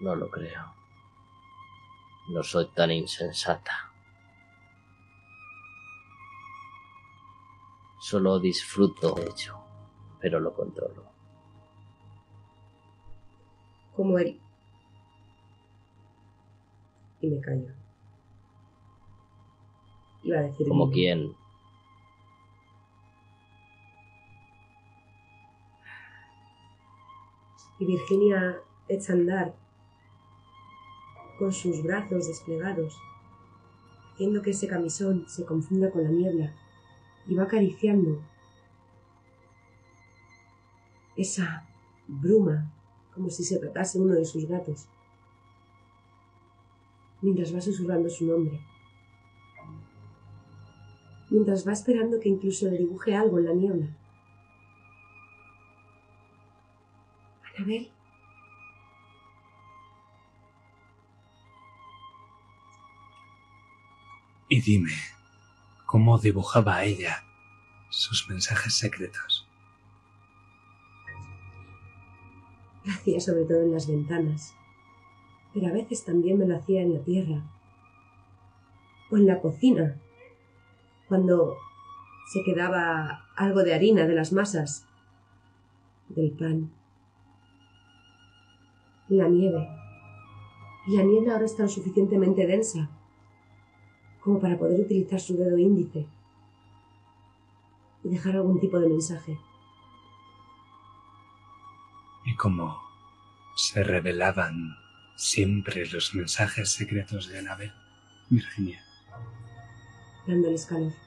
No lo creo. No soy tan insensata. Solo disfruto de ello, pero lo controlo. Como él. Y me callo. Iba a decir. Como quien Y Virginia echa a andar con sus brazos desplegados haciendo que ese camisón se confunda con la niebla y va acariciando esa bruma como si se tratase uno de sus gatos, mientras va susurrando su nombre, mientras va esperando que incluso le dibuje algo en la niebla. Anabel. Y dime, ¿cómo dibujaba a ella sus mensajes secretos? Lo hacía sobre todo en las ventanas, pero a veces también me lo hacía en la tierra o en la cocina, cuando se quedaba algo de harina de las masas, del pan, la nieve. Y la niebla ahora está lo suficientemente densa como para poder utilizar su dedo índice y dejar algún tipo de mensaje. Y cómo se revelaban siempre los mensajes secretos de Anabel, Virginia. Dándoles calor.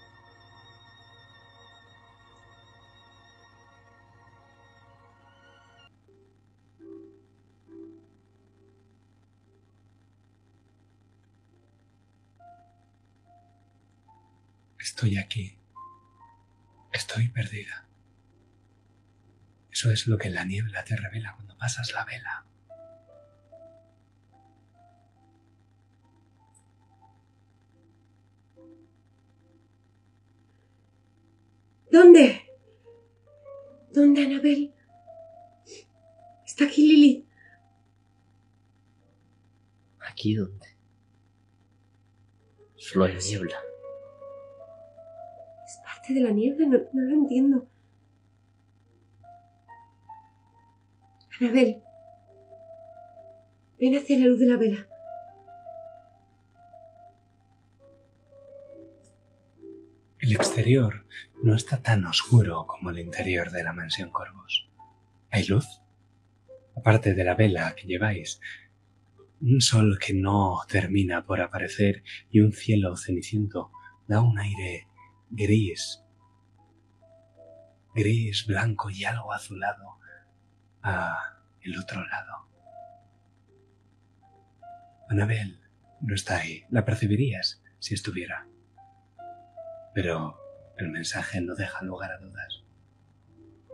Estoy aquí. Estoy perdida. Eso es lo que la niebla te revela cuando pasas la vela. ¿Dónde? ¿Dónde, Anabel? Está aquí Lili. ¿Aquí dónde? Solo hay niebla. De la niebla, no, no lo entiendo. Anabel, ven hacia la luz de la vela. El exterior no está tan oscuro como el interior de la mansión Corvos. ¿Hay luz? Aparte de la vela que lleváis, un sol que no termina por aparecer y un cielo ceniciento da un aire gris, gris, blanco y algo azulado a el otro lado. Anabel no está ahí, la percibirías si estuviera. Pero el mensaje no deja lugar a dudas.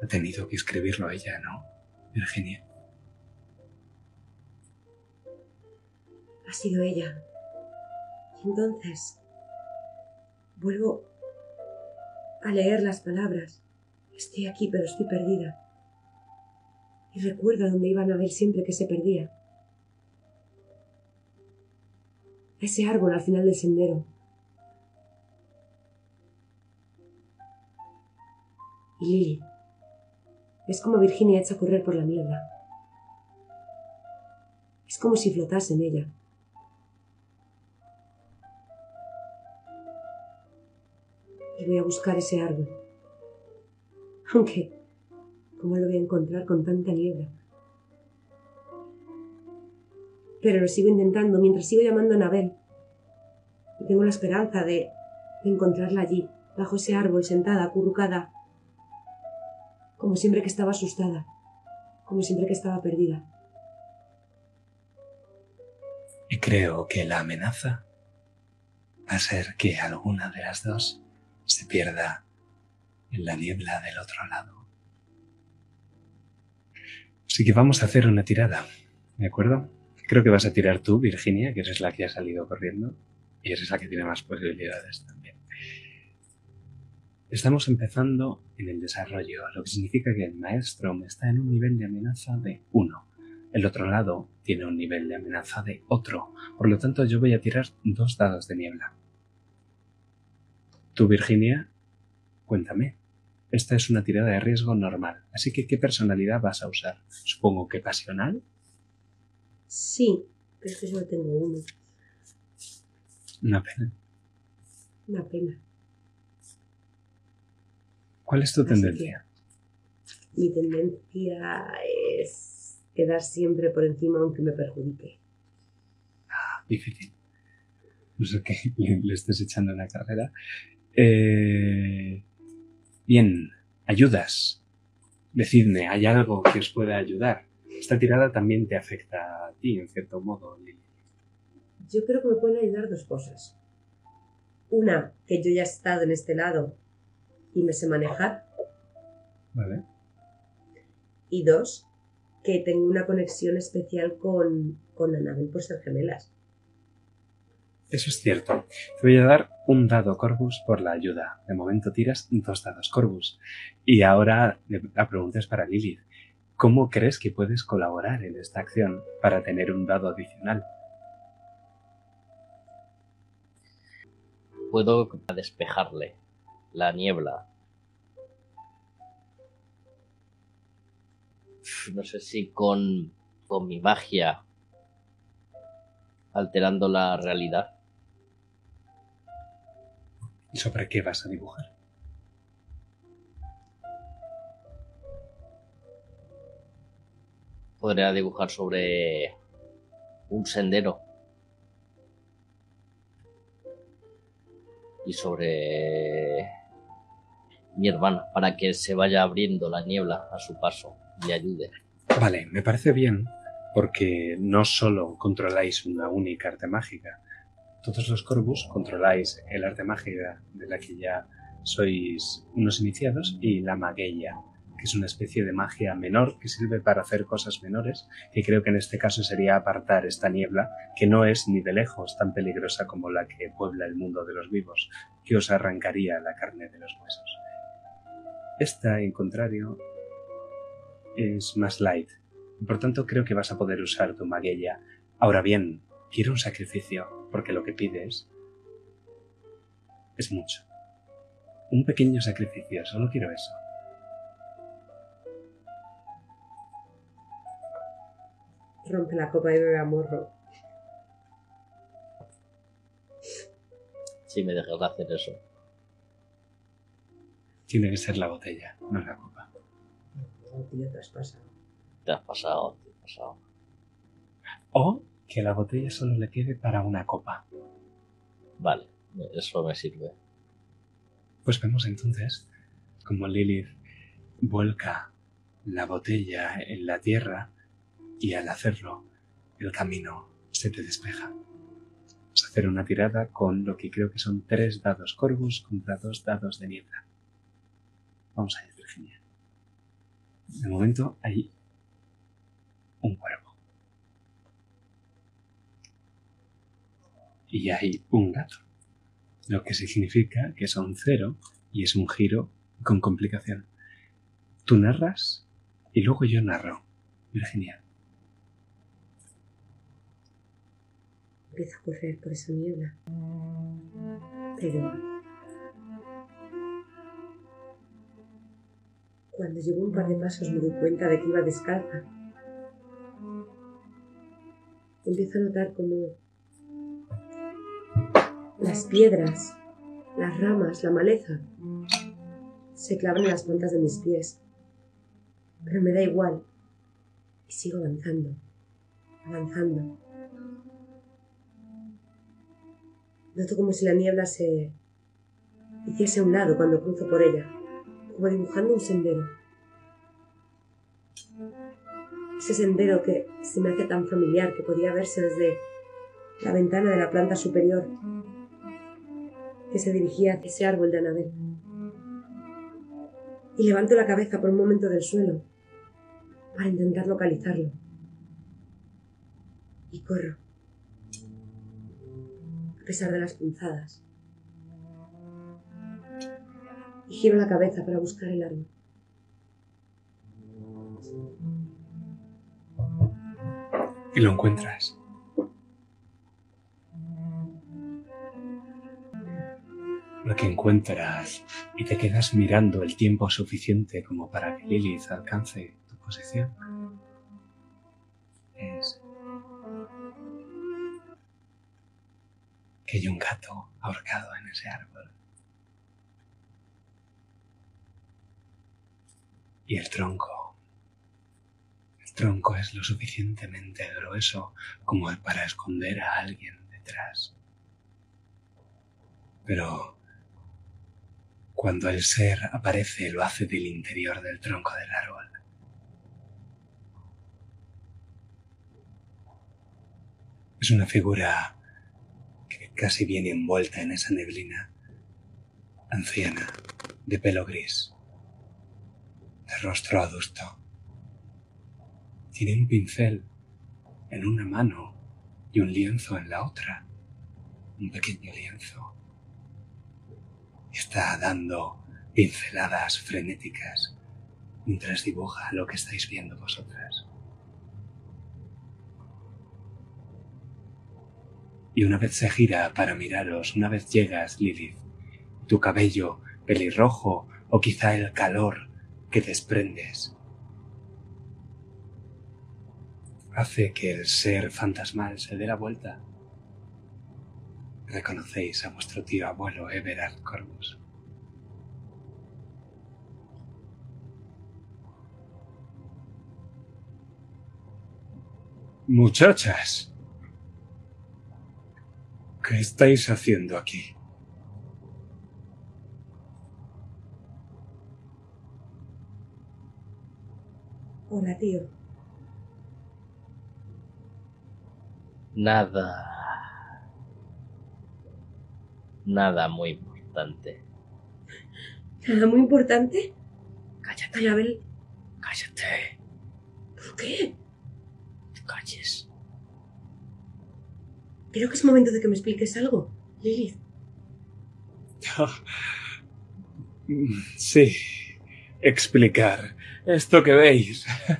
Ha tenido que escribirlo ella, ¿no, Virginia? Ha sido ella. Y entonces vuelvo a leer las palabras. Estoy aquí, pero estoy perdida. Y recuerdo dónde iban a ver siempre que se perdía. Ese árbol al final del sendero. Y Lily. Es como Virginia hecha a correr por la niebla. Es como si flotase en ella. Y voy a buscar ese árbol. Aunque, ¿cómo lo voy a encontrar con tanta niebla? Pero lo sigo intentando mientras sigo llamando a Anabel. Y tengo la esperanza de, de encontrarla allí, bajo ese árbol, sentada, acurrucada, como siempre que estaba asustada, como siempre que estaba perdida. Y creo que la amenaza va a ser que alguna de las dos se pierda en la niebla del otro lado. Así que vamos a hacer una tirada, ¿de acuerdo? Creo que vas a tirar tú, Virginia, que eres la que ha salido corriendo y eres la que tiene más posibilidades también. Estamos empezando en el desarrollo, lo que significa que el maestro está en un nivel de amenaza de 1. El otro lado tiene un nivel de amenaza de otro. Por lo tanto, yo voy a tirar dos dados de niebla. Tú, Virginia, cuéntame. Esta es una tirada de riesgo normal, así que ¿qué personalidad vas a usar? Supongo que pasional. Sí, pero es que solo tengo uno. Una pena. Una pena. ¿Cuál es tu Así tendencia? Mi tendencia es quedar siempre por encima aunque me perjudique. Ah, difícil. No sé qué [LAUGHS] le, estés echando en la carrera. Eh, bien, ayudas. Decidme, ¿hay algo que os pueda ayudar? Esta tirada también te afecta a ti, en cierto modo, Lili. Yo creo que me pueden ayudar dos cosas. Una, que yo ya he estado en este lado y me sé manejar. Vale. Y dos, que tengo una conexión especial con, con Anabel por ser gemelas. Eso es cierto. Te voy a dar un dado Corvus por la ayuda. De momento tiras dos dados Corvus. Y ahora la pregunta es para Lilith. ¿Cómo crees que puedes colaborar en esta acción para tener un dado adicional? Puedo despejarle la niebla. No sé si con, con mi magia alterando la realidad. ¿Y sobre qué vas a dibujar? Podría dibujar sobre un sendero. Y sobre mi hermana, para que se vaya abriendo la niebla a su paso y ayude. Vale, me parece bien, porque no solo controláis una única arte mágica, todos los Corvus controláis el arte mágica de la que ya sois unos iniciados y la magueya, que es una especie de magia menor que sirve para hacer cosas menores, que creo que en este caso sería apartar esta niebla, que no es ni de lejos tan peligrosa como la que puebla el mundo de los vivos, que os arrancaría la carne de los huesos. Esta, en contrario, es más light. Por tanto, creo que vas a poder usar tu magueya. Ahora bien, quiero un sacrificio porque lo que pides es mucho. Un pequeño sacrificio, solo quiero eso. Rompe la copa y bebe a morro. Si me dejas hacer eso. Tiene que ser la botella, no la copa. No, tío, te has pasado. Te has pasado, te has pasado. O que la botella solo le quede para una copa. Vale, eso me sirve. Pues vemos entonces como Lilith vuelca la botella en la tierra y al hacerlo el camino se te despeja. Vamos a hacer una tirada con lo que creo que son tres dados Corvus contra dos dados de niebla. Vamos allá, Virginia. De momento hay un cuervo. Y hay un gato, lo que significa que son cero y es un giro con complicación. Tú narras y luego yo narro. Virginia. Empiezo a correr por esa niebla. Pero cuando llevo un par de pasos me doy cuenta de que iba descalza. Empiezo a notar como las piedras, las ramas, la maleza se clavan en las plantas de mis pies. Pero me da igual. Y sigo avanzando, avanzando. Noto como si la niebla se hiciese a un lado cuando cruzo por ella, como dibujando un sendero. Ese sendero que se me hace tan familiar que podía verse desde la ventana de la planta superior que se dirigía hacia ese árbol de Anabel. Y levanto la cabeza por un momento del suelo para intentar localizarlo. Y corro, a pesar de las punzadas. Y giro la cabeza para buscar el árbol. Y lo encuentras. Que encuentras y te quedas mirando el tiempo suficiente como para que Lilith alcance tu posición es que hay un gato ahorcado en ese árbol. Y el tronco. El tronco es lo suficientemente grueso como para esconder a alguien detrás Pero cuando el ser aparece lo hace del interior del tronco del árbol. Es una figura que casi viene envuelta en esa neblina, anciana, de pelo gris, de rostro adusto. Tiene un pincel en una mano y un lienzo en la otra, un pequeño lienzo. Está dando pinceladas frenéticas mientras dibuja lo que estáis viendo vosotras. y una vez se gira para miraros, una vez llegas, Lilith, tu cabello pelirrojo o quizá el calor que desprendes hace que el ser fantasmal se dé la vuelta. Reconocéis a vuestro tío abuelo Everard Corvus. Muchachas, ¿Qué estáis haciendo aquí? Hola, tío. Nada. Nada muy importante. ¿Nada muy importante? Cállate, Anabel, cállate. ¿por qué? Te calles. Creo que es momento de que me expliques algo. Lilith, [LAUGHS] Sí, explicar. Esto que veis. [LAUGHS]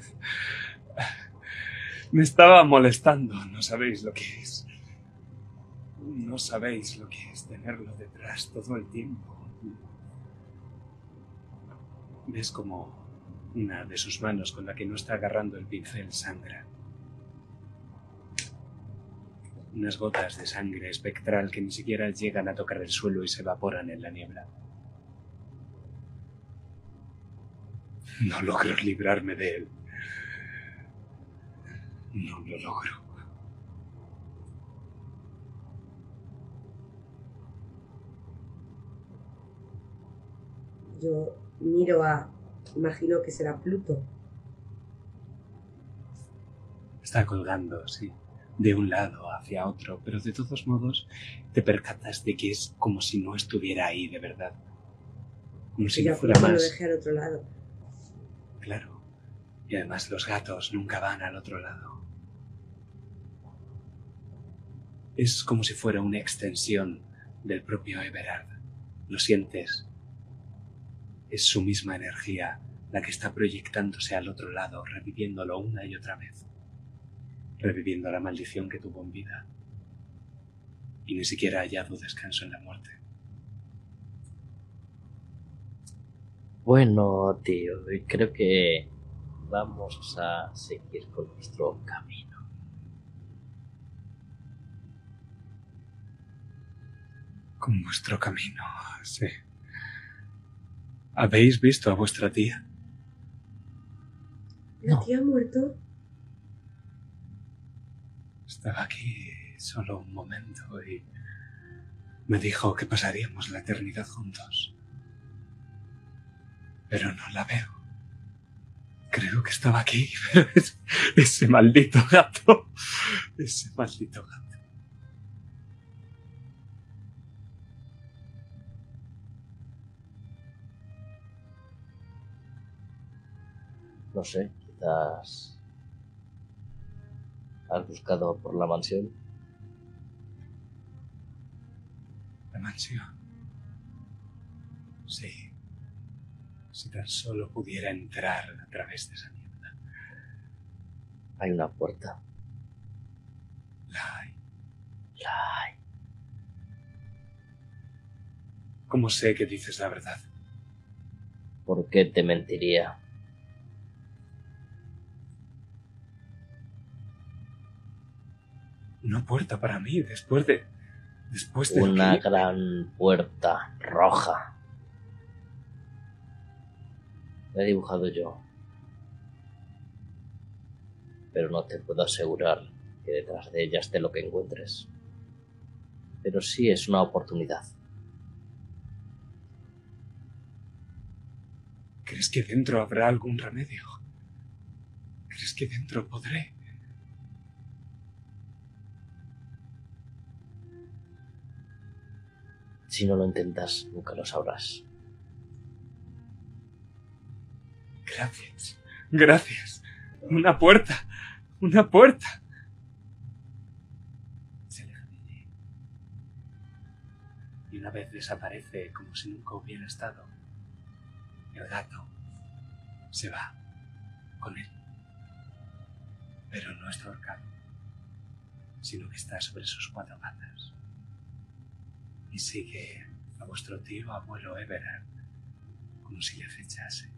Me estaba molestando. No sabéis lo que es. No sabéis lo que es tenerlo detrás todo el tiempo. Ves como una de sus manos con la que no está agarrando el pincel sangra. Unas gotas de sangre espectral que ni siquiera llegan a tocar el suelo y se evaporan en la niebla. No logro librarme de él. No lo logro. Yo miro a... Imagino que será Pluto. Está colgando, sí, de un lado hacia otro, pero de todos modos te percatas de que es como si no estuviera ahí de verdad. Como si no fuera lo más. dejé al otro lado. Claro. Y además los gatos nunca van al otro lado. Es como si fuera una extensión del propio Everard. Lo sientes. Es su misma energía la que está proyectándose al otro lado, reviviéndolo una y otra vez. Reviviendo la maldición que tuvo en vida. Y ni siquiera ha hallado descanso en la muerte. Bueno, tío, creo que vamos a seguir con nuestro camino. Con vuestro camino, sí. ¿Habéis visto a vuestra tía? ¿La No. tía ha muerto? Estaba aquí solo un momento y me dijo que pasaríamos la eternidad juntos. Pero no la veo. Creo que estaba aquí, [LAUGHS] pero es- ese maldito gato. Ese maldito gato. No sé, quizás has buscado por la mansión. La mansión. Sí. Si tan solo pudiera entrar a través de esa niebla. Hay una puerta. La hay. La hay. ¿Cómo sé que dices la verdad? ¿Por qué te mentiría? una puerta para mí después de. Después de. Una gran puerta roja. La he dibujado yo. Pero no te puedo asegurar que detrás de ella esté lo que encuentres. Pero sí es una oportunidad. ¿Crees que dentro habrá algún remedio? ¿Crees que dentro podré? Si no lo intentas, nunca lo sabrás. Gracias. Gracias. Una puerta. Una puerta. Se aleja de. Y una vez desaparece como si nunca hubiera estado, el gato se va con él. Pero no está ahorcado, sino que está sobre sus cuatro patas. Y sigue a vuestro tío abuelo Everard como si le acechase.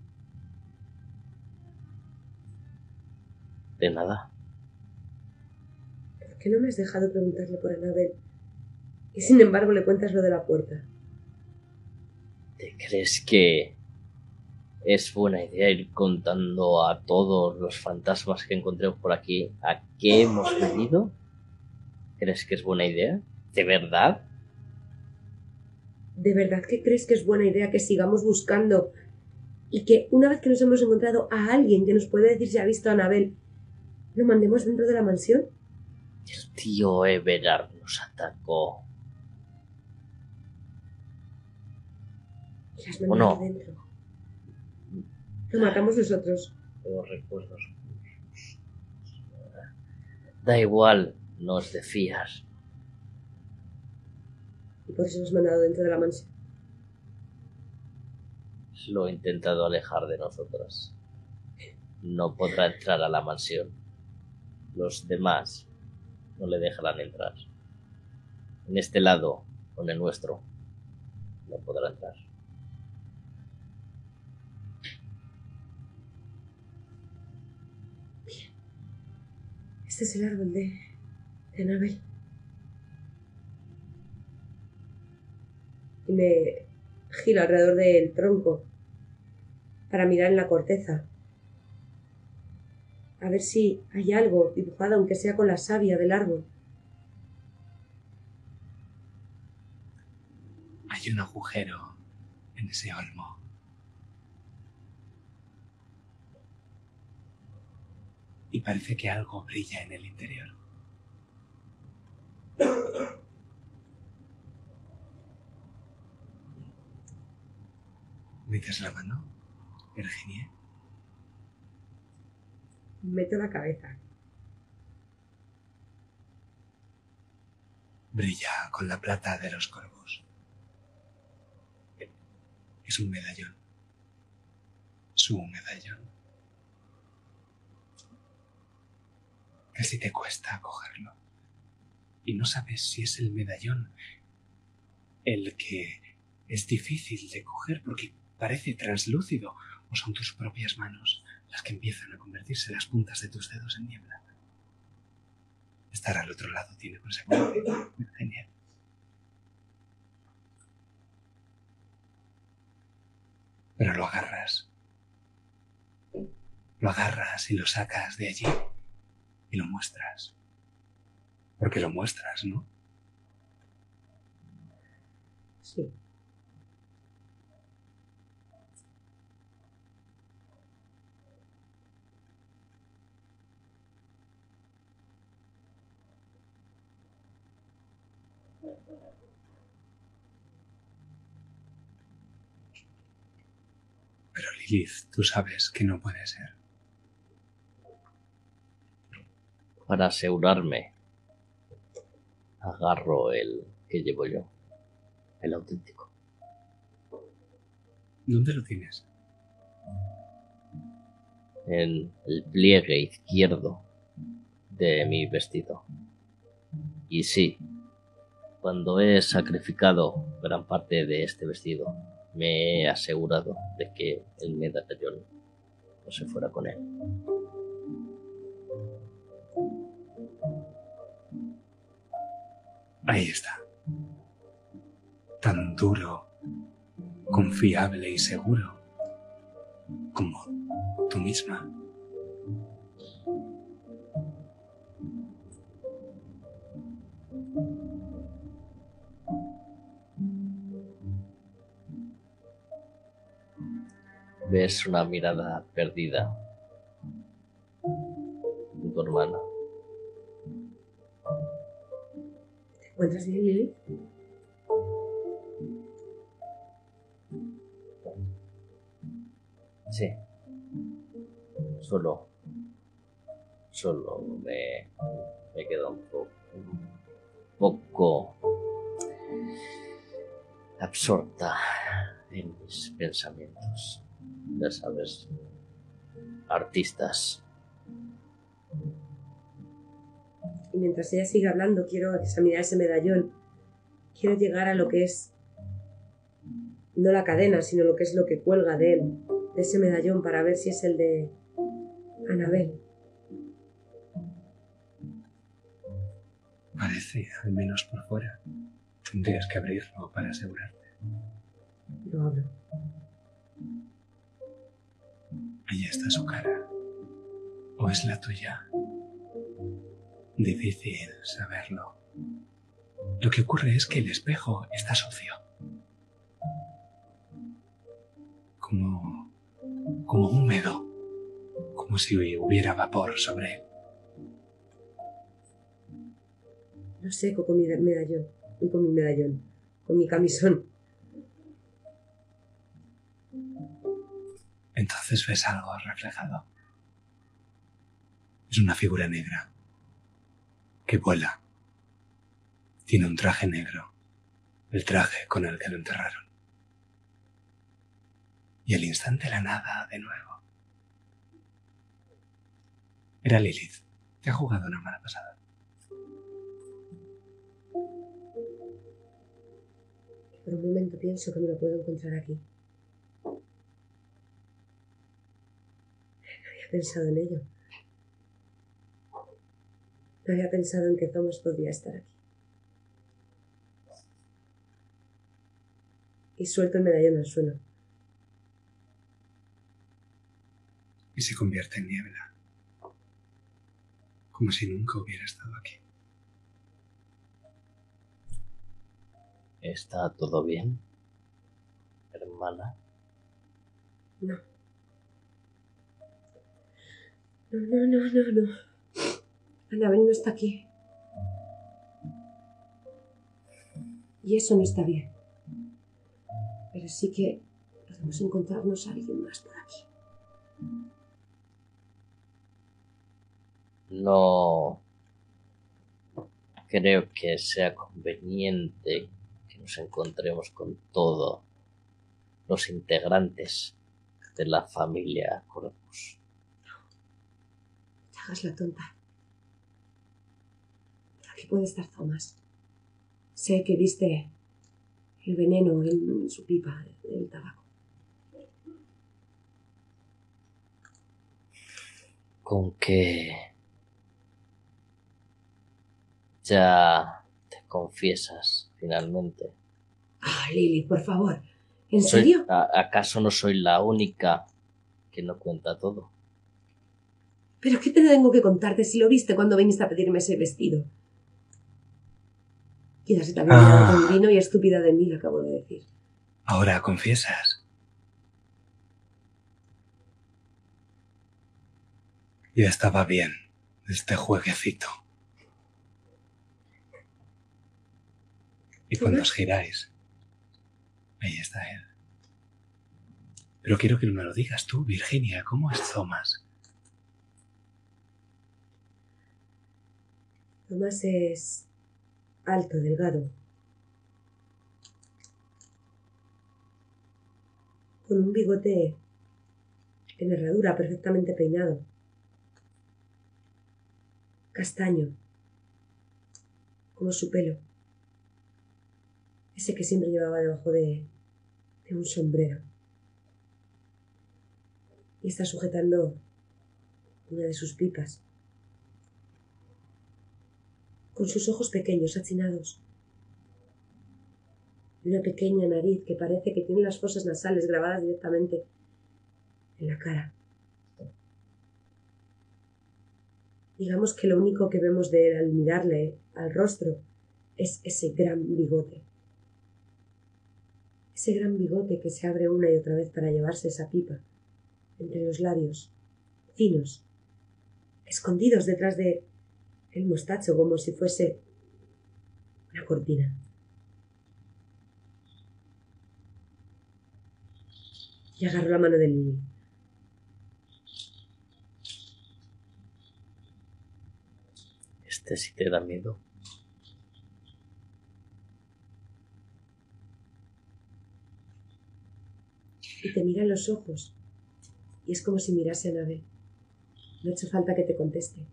De nada. ¿Por qué no me has dejado preguntarle por Anabel? Y sin embargo le cuentas lo de la puerta. ¿Te crees que es buena idea ir contando a todos los fantasmas que encontremos por aquí a qué hemos venido? ¿Crees que es buena idea? ¿De verdad? ¿De verdad que crees que es buena idea que sigamos buscando y que una vez que nos hemos encontrado a alguien que nos puede decir si ha visto a Anabel, lo mandemos dentro de la mansión? El tío Everard nos atacó. Las ¿O no? dentro. Lo matamos nosotros. Los recuerdos. Da igual, nos de. Y por eso nos mandado dentro de la mansión. Lo he intentado alejar de nosotras. No podrá entrar a la mansión. Los demás no le dejarán entrar. En este lado, en el nuestro, no podrá entrar. Este es el árbol de, de Anabel. Y me giro alrededor del tronco para mirar en la corteza. A ver si hay algo dibujado, aunque sea con la savia del árbol. Hay un agujero en ese olmo. Y parece que algo brilla en el interior. [COUGHS] ¿Metes la mano, Virginia? Meto la cabeza. Brilla con la plata de los corvos. Es un medallón. Su medallón. Casi te cuesta cogerlo. Y no sabes si es el medallón el que es difícil de coger porque parece translúcido o son tus propias manos las que empiezan a convertirse las puntas de tus dedos en niebla. Estar al otro lado tiene consecuencias. Genial. Pero lo agarras. Lo agarras y lo sacas de allí y lo muestras. Porque lo muestras, ¿no? Sí. Lilith, tú sabes que no puede ser. Para asegurarme, agarro el que llevo yo, el auténtico. ¿Dónde lo tienes? en el pliegue izquierdo de mi vestido. Y sí, cuando he sacrificado gran parte de este vestido, me he asegurado de que el medallón no se fuera con él. Ahí está. Tan duro, confiable y seguro como tú misma. Ves una mirada perdida en tu hermana. ¿Te encuentras bien, Lily? Sí. Solo. Solo me, me quedo un poco, un poco absorta en mis pensamientos. Ya sabes, artistas. Y mientras ella sigue hablando, quiero examinar ese medallón. Quiero llegar a lo que es no la cadena, sino lo que es lo que cuelga de él, de ese medallón, para ver si es el de Anabel. Parece, al menos por fuera. Tendrías que abrirlo para asegurarte. Lo abro. Ahí está su cara. ¿O es la tuya? Difícil saberlo. Lo que ocurre es que el espejo está sucio. Como. como húmedo. Como si hubiera vapor sobre él. Lo seco con mi medallón. Y con mi medallón. Con mi camisón. Entonces ves algo reflejado. Es una figura negra que vuela. Tiene un traje negro, el traje con el que lo enterraron. Y al instante la nada de nuevo. Era Lilith. Te ha jugado una mala pasada. Por un momento pienso que me lo puedo encontrar aquí. No había pensado en ello. No había pensado en que Thomas podría estar aquí. Y suelto el medallón al suelo. Y se convierte en niebla. Como si nunca hubiera estado aquí. ¿Está todo bien, hermana? No. No, no, no, no, no. Anabel no está aquí. Y eso no está bien. Pero sí que podemos encontrarnos a alguien más por aquí. No creo que sea conveniente que nos encontremos con todos los integrantes de la familia Corpus. Hagas la tonta. Aquí puede estar Thomas. Sé que viste el veneno en su pipa, el tabaco. Con que ya te confiesas finalmente. Ah, Lily, por favor. ¿En Soy- serio? ¿a- ¿Acaso no soy la única que no cuenta todo? ¿Pero qué te tengo que contarte si lo viste cuando viniste a pedirme ese vestido? Quizás se te había olvidado Ah. con vino y estúpida de mí, le acabo de decir. Ahora confiesas. Ya estaba bien este jueguecito. Y cuando os giráis, ahí está él. Pero quiero que me lo digas tú, Virginia, ¿cómo es Thomas? Tomás es alto, delgado. Con un bigote en herradura, perfectamente peinado. Castaño. Como su pelo. Ese que siempre llevaba debajo de, de un sombrero. Y está sujetando una de sus pipas con sus ojos pequeños, achinados, una pequeña nariz que parece que tiene las fosas nasales grabadas directamente en la cara. Digamos que lo único que vemos de él al mirarle al rostro es ese gran bigote. Ese gran bigote que se abre una y otra vez para llevarse esa pipa entre los labios, finos, escondidos detrás de el mostacho como si fuese una cortina. Y agarró la mano de Lily. Este sí te da miedo. Y te mira en los ojos. Y es como si mirase a Anabel. No ha hecho falta que te conteste.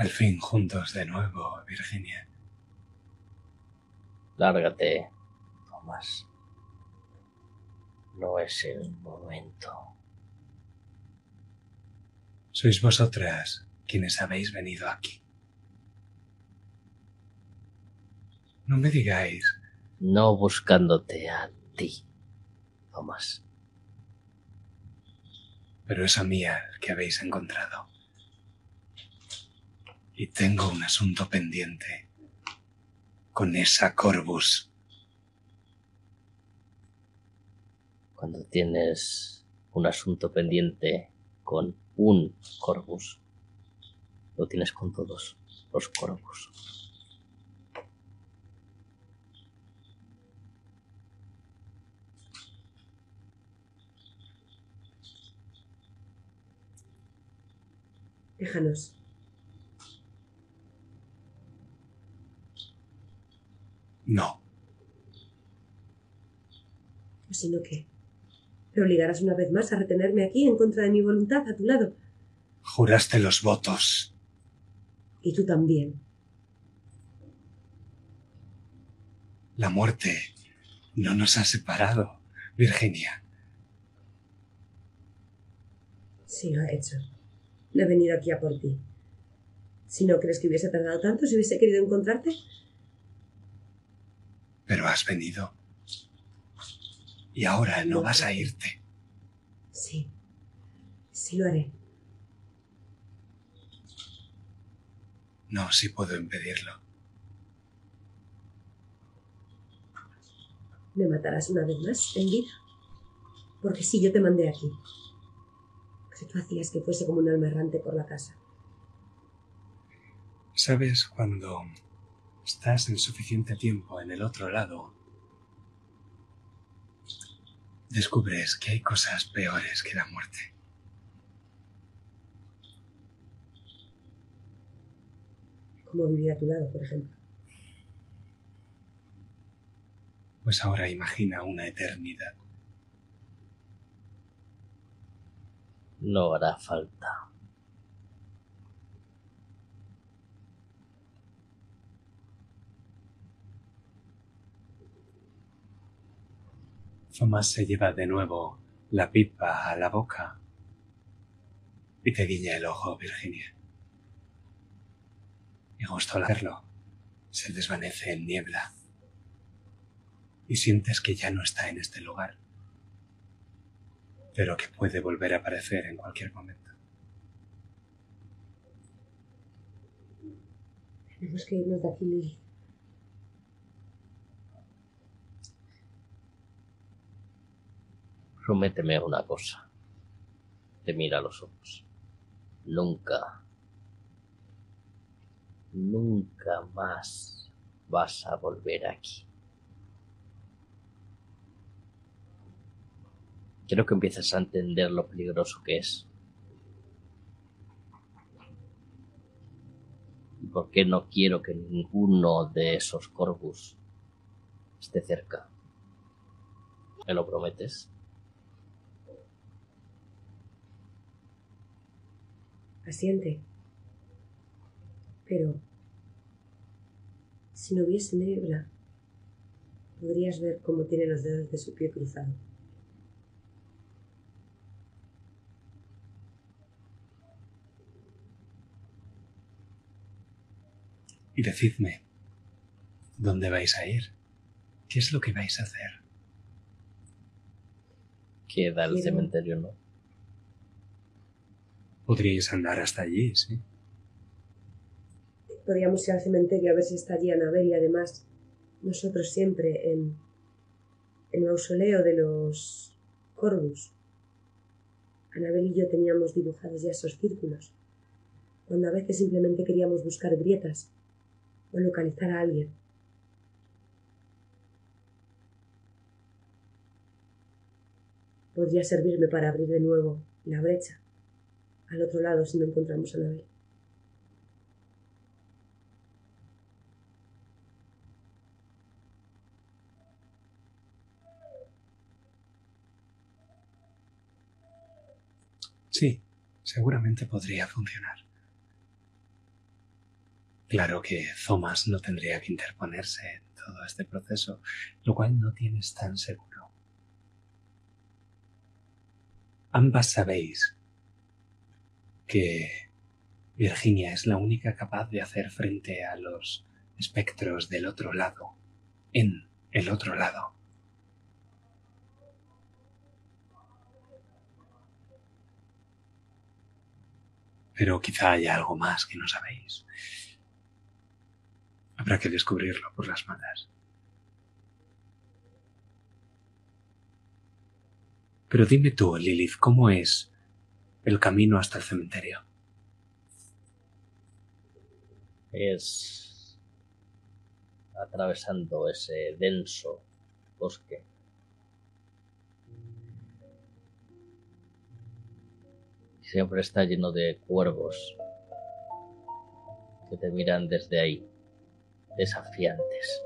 Al fin juntos de nuevo, Virginia. Lárgate, Tomás. No es el momento. Sois vosotras quienes habéis venido aquí. No me digáis, No buscándote a ti, Tomás. pero es a mí al que habéis encontrado. Y tengo un asunto pendiente con esa Corvus. Cuando tienes un asunto pendiente con un Corvus, lo tienes con todos los Corvus. Déjanos. No, O si no, ¿qué? ¿Me obligarás una vez más a retenerme aquí en contra de mi voluntad a tu lado? juraste los votos. Y tú también. La muerte no nos ha separado, Virginia. Sí, lo ha hecho. No he venido aquí a por ti. Si no crees que hubiese tardado tanto, si hubiese querido encontrarte, Pero has venido. Y ahora no vas a irte. sí. Sí lo haré. No, sí puedo impedirlo. ¿Me matarás una vez más en vida? Porque sí, yo te mandé aquí. Pero tú hacías que fuese como un alma errante por la casa. ¿Sabes cuando estás el suficiente tiempo en el otro lado? Descubres que hay cosas peores que la muerte. Como vivir a tu lado, por ejemplo. Pues ahora imagina una eternidad. No hará falta. Thomas se lleva de nuevo la pipa a la boca y te guiña el ojo, Virginia. Y justo al hacerlo, se desvanece en niebla y sientes que ya no está en este lugar, pero que puede volver a aparecer en cualquier momento. Tenemos que irnos de aquí, Prométeme una cosa. Te mira a los ojos. Nunca, nunca más vas a volver aquí. Quiero que empieces a entender lo peligroso que es. Y por qué no quiero que ninguno de esos corvus esté cerca. ¿Me lo prometes? Asiente. Pero si no hubiese niebla, podrías ver cómo tiene los dedos de su pie cruzado. Y decidme, ¿dónde vais a ir? ¿Qué es lo que vais a hacer? Queda el Quiero- cementerio, ¿no? Podríais andar hasta allí, sí. podíamos ir al cementerio a ver si está allí Anabel y además nosotros siempre en el mausoleo de los Corvus. Anabel y yo teníamos dibujados ya esos círculos, cuando a veces simplemente queríamos buscar grietas o localizar a alguien. Podría servirme para abrir de nuevo la brecha al otro lado si no encontramos a Anabel. Sí, seguramente podría funcionar. Claro que Thomas no tendría que interponerse en todo este proceso, lo cual no tienes tan seguro. Ambas sabéis que Virginia es la única capaz de hacer frente a los espectros del otro lado, en el otro lado. Pero quizá haya algo más que no sabéis. Habrá que descubrirlo por las malas. Pero dime tú, Lilith, ¿cómo es el camino hasta el cementerio? Es atravesando ese denso bosque siempre está lleno de cuervos que te miran desde ahí, desafiantes.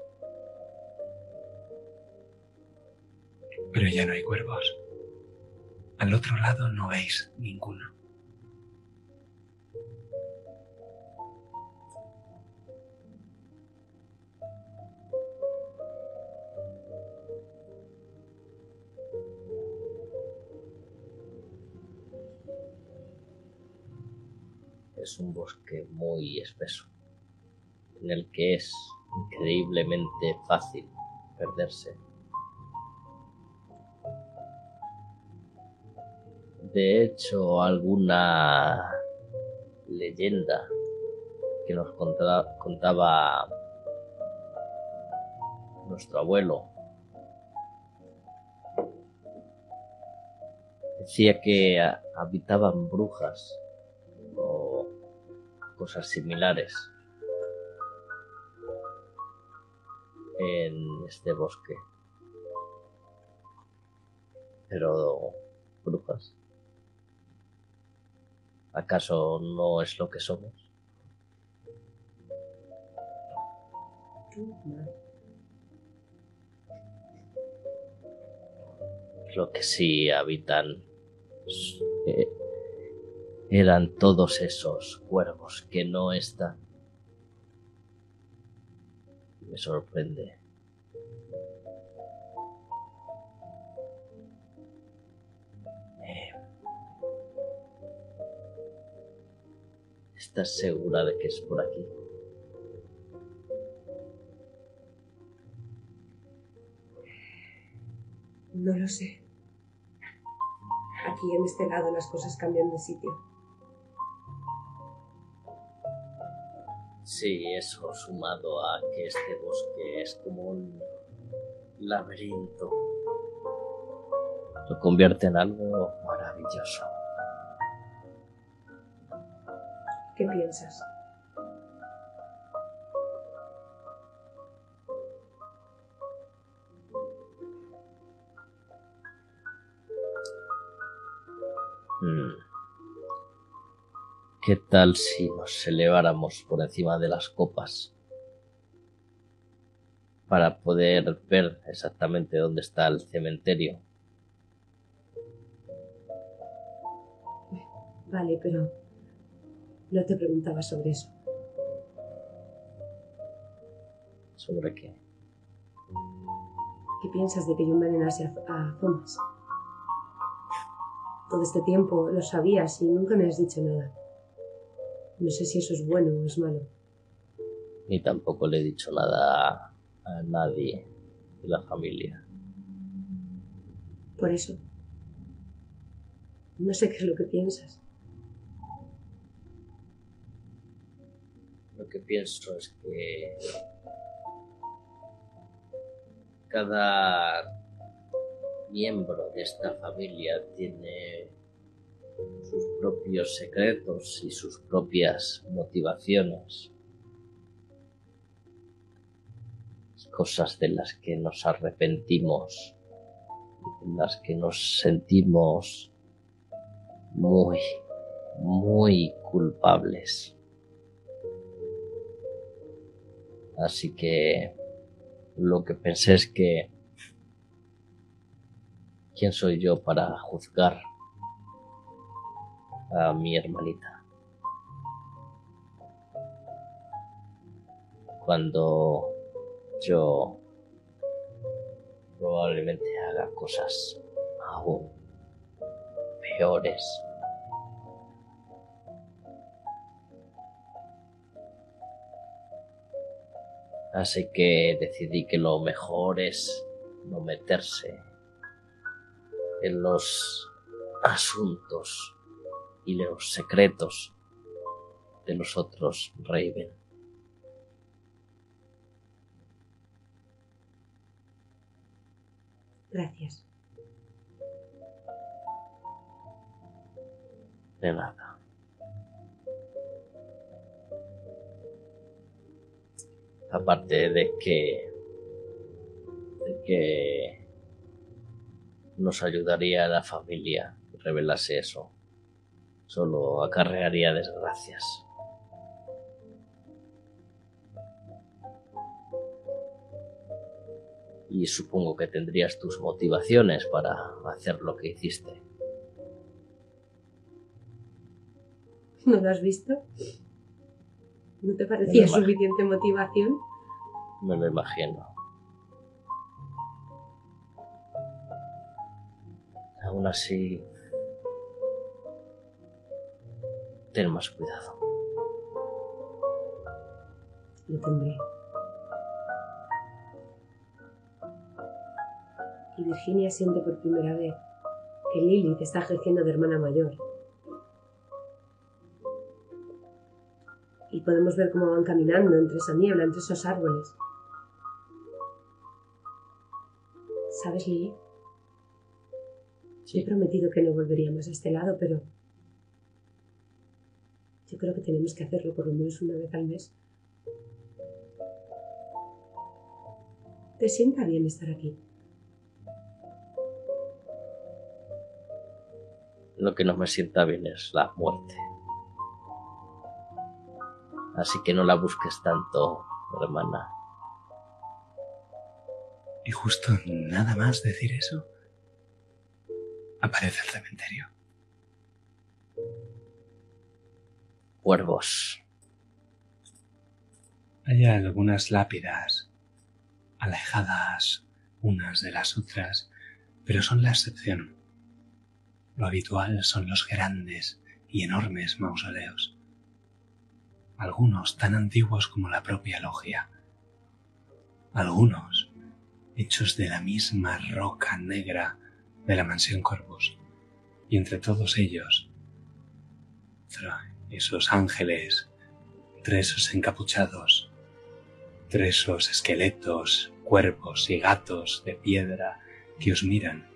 Pero ya no hay cuervos. Al otro lado no veis ninguno. es un bosque muy espeso, en el que es increíblemente fácil perderse. De hecho, alguna leyenda que nos contaba, nuestro abuelo decía que habitaban brujas cosas similares en este bosque. Pero, brujas, ¿acaso no es lo que somos? Lo que sí habitan eh, eran todos esos cuervos que no están. Me sorprende. ¿Estás segura de que es por aquí? No lo sé. Aquí en este lado las cosas cambian de sitio. Sí, eso sumado a que este bosque es como un laberinto, lo convierte en algo maravilloso. ¿Qué piensas? ¿Qué tal si nos eleváramos por encima de las copas para poder ver exactamente dónde está el cementerio? Vale, pero no te preguntaba sobre eso. ¿Sobre qué? ¿Qué piensas de que yo envenenase a Thomas? Todo este tiempo lo sabías y nunca me has dicho nada. No sé si eso es bueno o es malo. Ni tampoco le he dicho nada a, nadie de la familia. Por eso. No sé qué es lo que piensas. Que pienso es que cada miembro de esta familia tiene sus propios secretos y sus propias motivaciones. Cosas de las que nos arrepentimos, de las que nos sentimos muy, muy culpables. Así que lo que pensé es que ¿quién soy yo para juzgar a mi hermanita? Cuando yo probablemente haga cosas aún peores. Así que decidí que lo mejor es no meterse en los asuntos y los secretos de los otros Raven. Gracias. De nada. Aparte de que de que nos ayudaría a la familia revelase eso. Solo acarrearía desgracias. Y supongo que tendrías tus motivaciones para hacer lo que hiciste. ¿No lo has visto? ¿No te parecía suficiente motivación? Me lo imagino. Aún así, ten más cuidado. Lo tendré. Y Virginia siente por primera vez que Lily te está ejerciendo de hermana mayor. Podemos ver cómo van caminando entre esa niebla, entre esos árboles. ¿Sabes, Lily? He prometido que no volveríamos a este lado, pero yo creo que tenemos que hacerlo por lo menos una vez al mes. ¿Te sienta bien estar aquí? Lo que no me sienta bien es la muerte. Así que no la busques tanto, hermana. Y justo nada más decir eso, aparece el cementerio. Cuervos. Hay algunas lápidas, alejadas unas de las otras, pero son la excepción. Lo habitual son los grandes y enormes mausoleos algunos tan antiguos como la propia logia, algunos hechos de la misma roca negra de la mansión Corvus, y entre todos ellos, esos ángeles, tres esos encapuchados, tres esos esqueletos, cuerpos y gatos de piedra que os miran,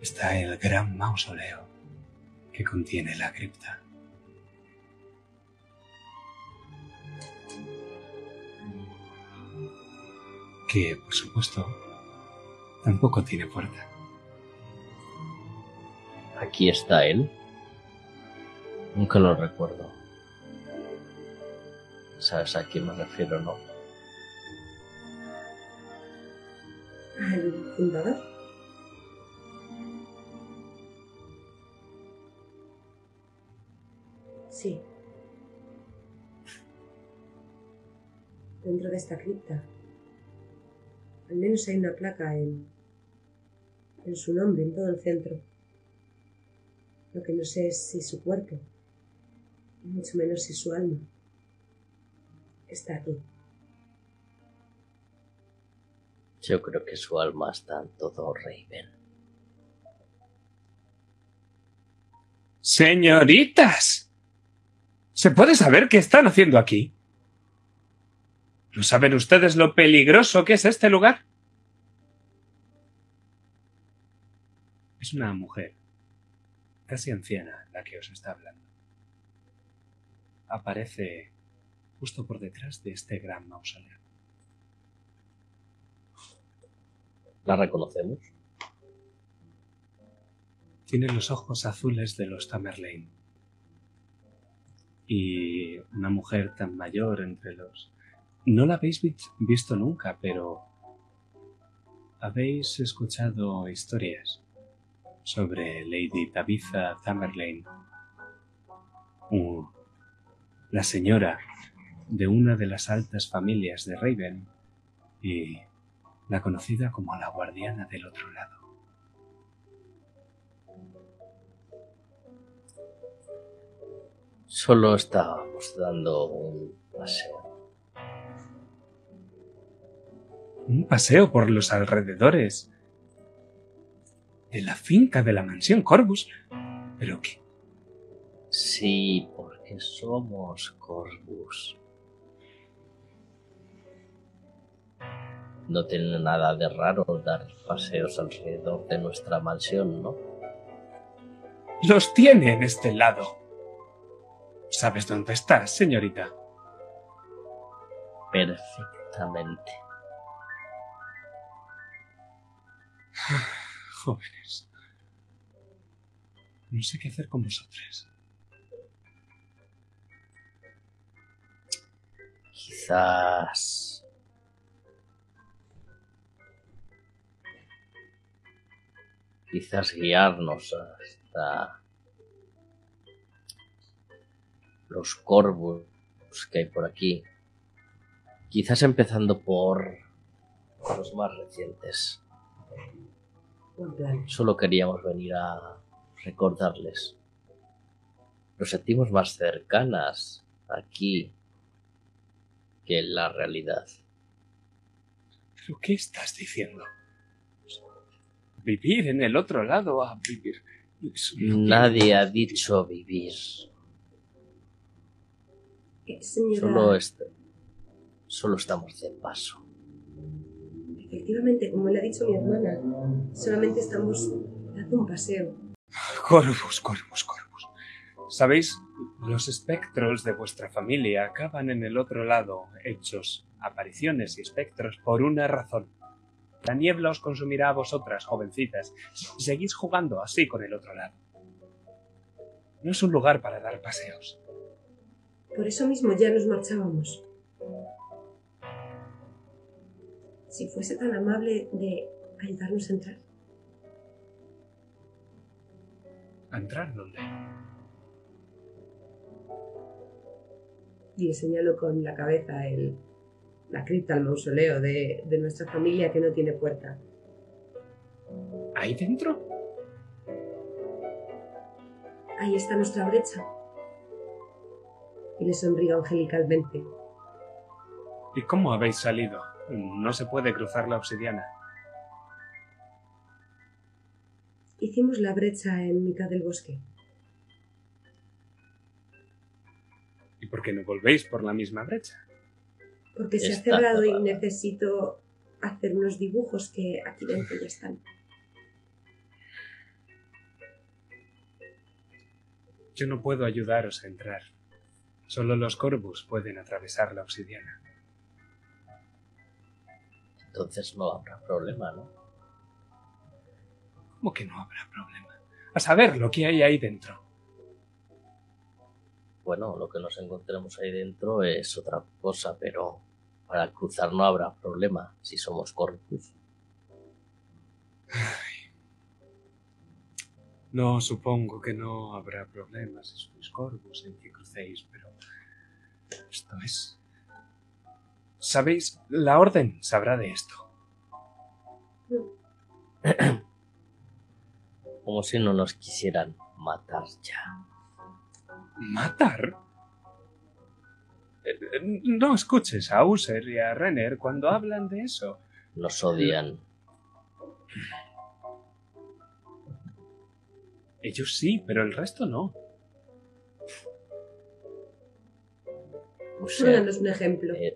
está el gran mausoleo que contiene la cripta. Que, por supuesto, tampoco tiene puerta. Aquí está él. Nunca lo recuerdo. ¿Sabes a quién me refiero, no? ¿Al fundador? Sí. Dentro de esta cripta al menos hay una placa en, en su nombre, en todo el centro. Lo que no sé es si su cuerpo, y mucho menos si su alma, está aquí. Yo creo que su alma está en todo Raven. Señoritas, ¿Se puede saber qué están haciendo aquí? ¿No saben ustedes lo peligroso que es este lugar? Es una mujer, casi anciana, la que os está hablando. Aparece justo por detrás de este gran mausoleo. ¿La reconocemos? Tiene los ojos azules de los Tamerlane. Y una mujer tan mayor entre los... No la habéis visto nunca, pero habéis escuchado historias sobre Lady Tabitha Tamerlane, la señora de una de las altas familias de Raven y la conocida como la guardiana del otro lado. Solo estábamos dando un paseo. Un paseo por los alrededores de la finca de la mansión Corvus. ¿Pero qué? Sí, porque somos Corvus. No tiene nada de raro dar paseos alrededor de nuestra mansión, ¿no? Los tiene en este lado. ¿Sabes dónde estás, señorita? Perfectamente. Jóvenes. No sé qué hacer con vosotros. Quizás... Quizás guiarnos hasta los corvos que hay por aquí. Quizás empezando por los más recientes. Solo queríamos venir a recordarles. Nos sentimos más cercanas aquí que en la realidad. ¿Pero qué estás diciendo? Vivir en el otro lado a vivir. Nadie ha dicho vivir. Solo, este, solo estamos de paso. Efectivamente, como le ha dicho mi hermana, solamente estamos dando un paseo. Corvus, Corvus, Corvus. ¿Sabéis? Los espectros de vuestra familia acaban en el otro lado, hechos apariciones y espectros por una razón. La niebla os consumirá a vosotras, jovencitas, si seguís jugando así con el otro lado. No es un lugar para dar paseos. Por eso mismo ya nos marchábamos. Si fuese tan amable de ayudarnos a entrar. ¿A entrar dónde? Y le señalo con la cabeza el, la cripta, el mausoleo de, de nuestra familia que no tiene puerta. ¿Ahí dentro? Ahí está nuestra brecha. Y le sonrío angelicalmente. ¿Y cómo habéis salido? No se puede cruzar la obsidiana. Hicimos la brecha en mitad del bosque. ¿Y por qué no volvéis por la misma brecha? Porque se ha cerrado y necesito hacer unos dibujos que aquí dentro ya están. Yo no puedo ayudaros a entrar. Solo los corvus pueden atravesar la obsidiana. Entonces no habrá problema, ¿no? ¿Cómo que no habrá problema? A saber lo que hay ahí dentro. Bueno, lo que nos encontremos ahí dentro es otra cosa, pero para cruzar no habrá problema si somos corvus. No, supongo que no habrá problema si sois corvus en que crucéis, pero esto es... ¿Sabéis? La orden sabrá de esto. [CLEARS THROAT] Como si no nos quisieran matar ya. ¿Matar? Eh, no escuches a User y a Renner cuando hablan de eso. Nos odian. Ellos sí, pero el resto no. User, Pónganos un ejemplo. eh,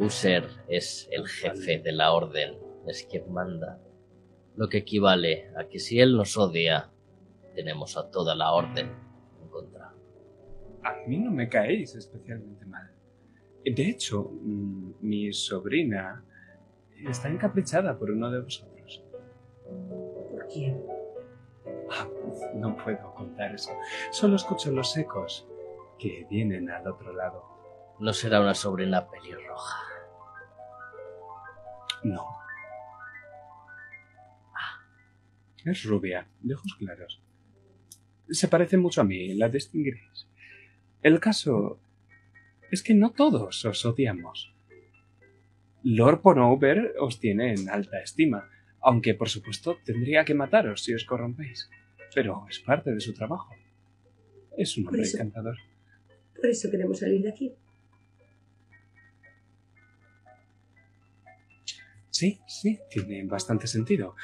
User es el jefe de la orden, es quien manda. Lo que equivale a que si él nos odia, tenemos a toda la orden en contra. A mí no me caéis especialmente mal. De hecho, mm, mi sobrina está encaprichada por uno de vosotros. ¿Por quién? Ah, no puedo contar eso. Solo escucho los ecos que vienen al otro lado. No será una sobrina pelirroja. No. Es rubia, de ojos claros. Se parece mucho a mí, la distinguiréis. El caso es que no todos os odiamos. Lord Ponover os tiene en alta estima, aunque por supuesto tendría que mataros si os corrompéis. Pero es parte de su trabajo. Es un hombre Por eso- encantador. Por eso queremos salir de aquí. Sí, sí, tiene bastante sentido.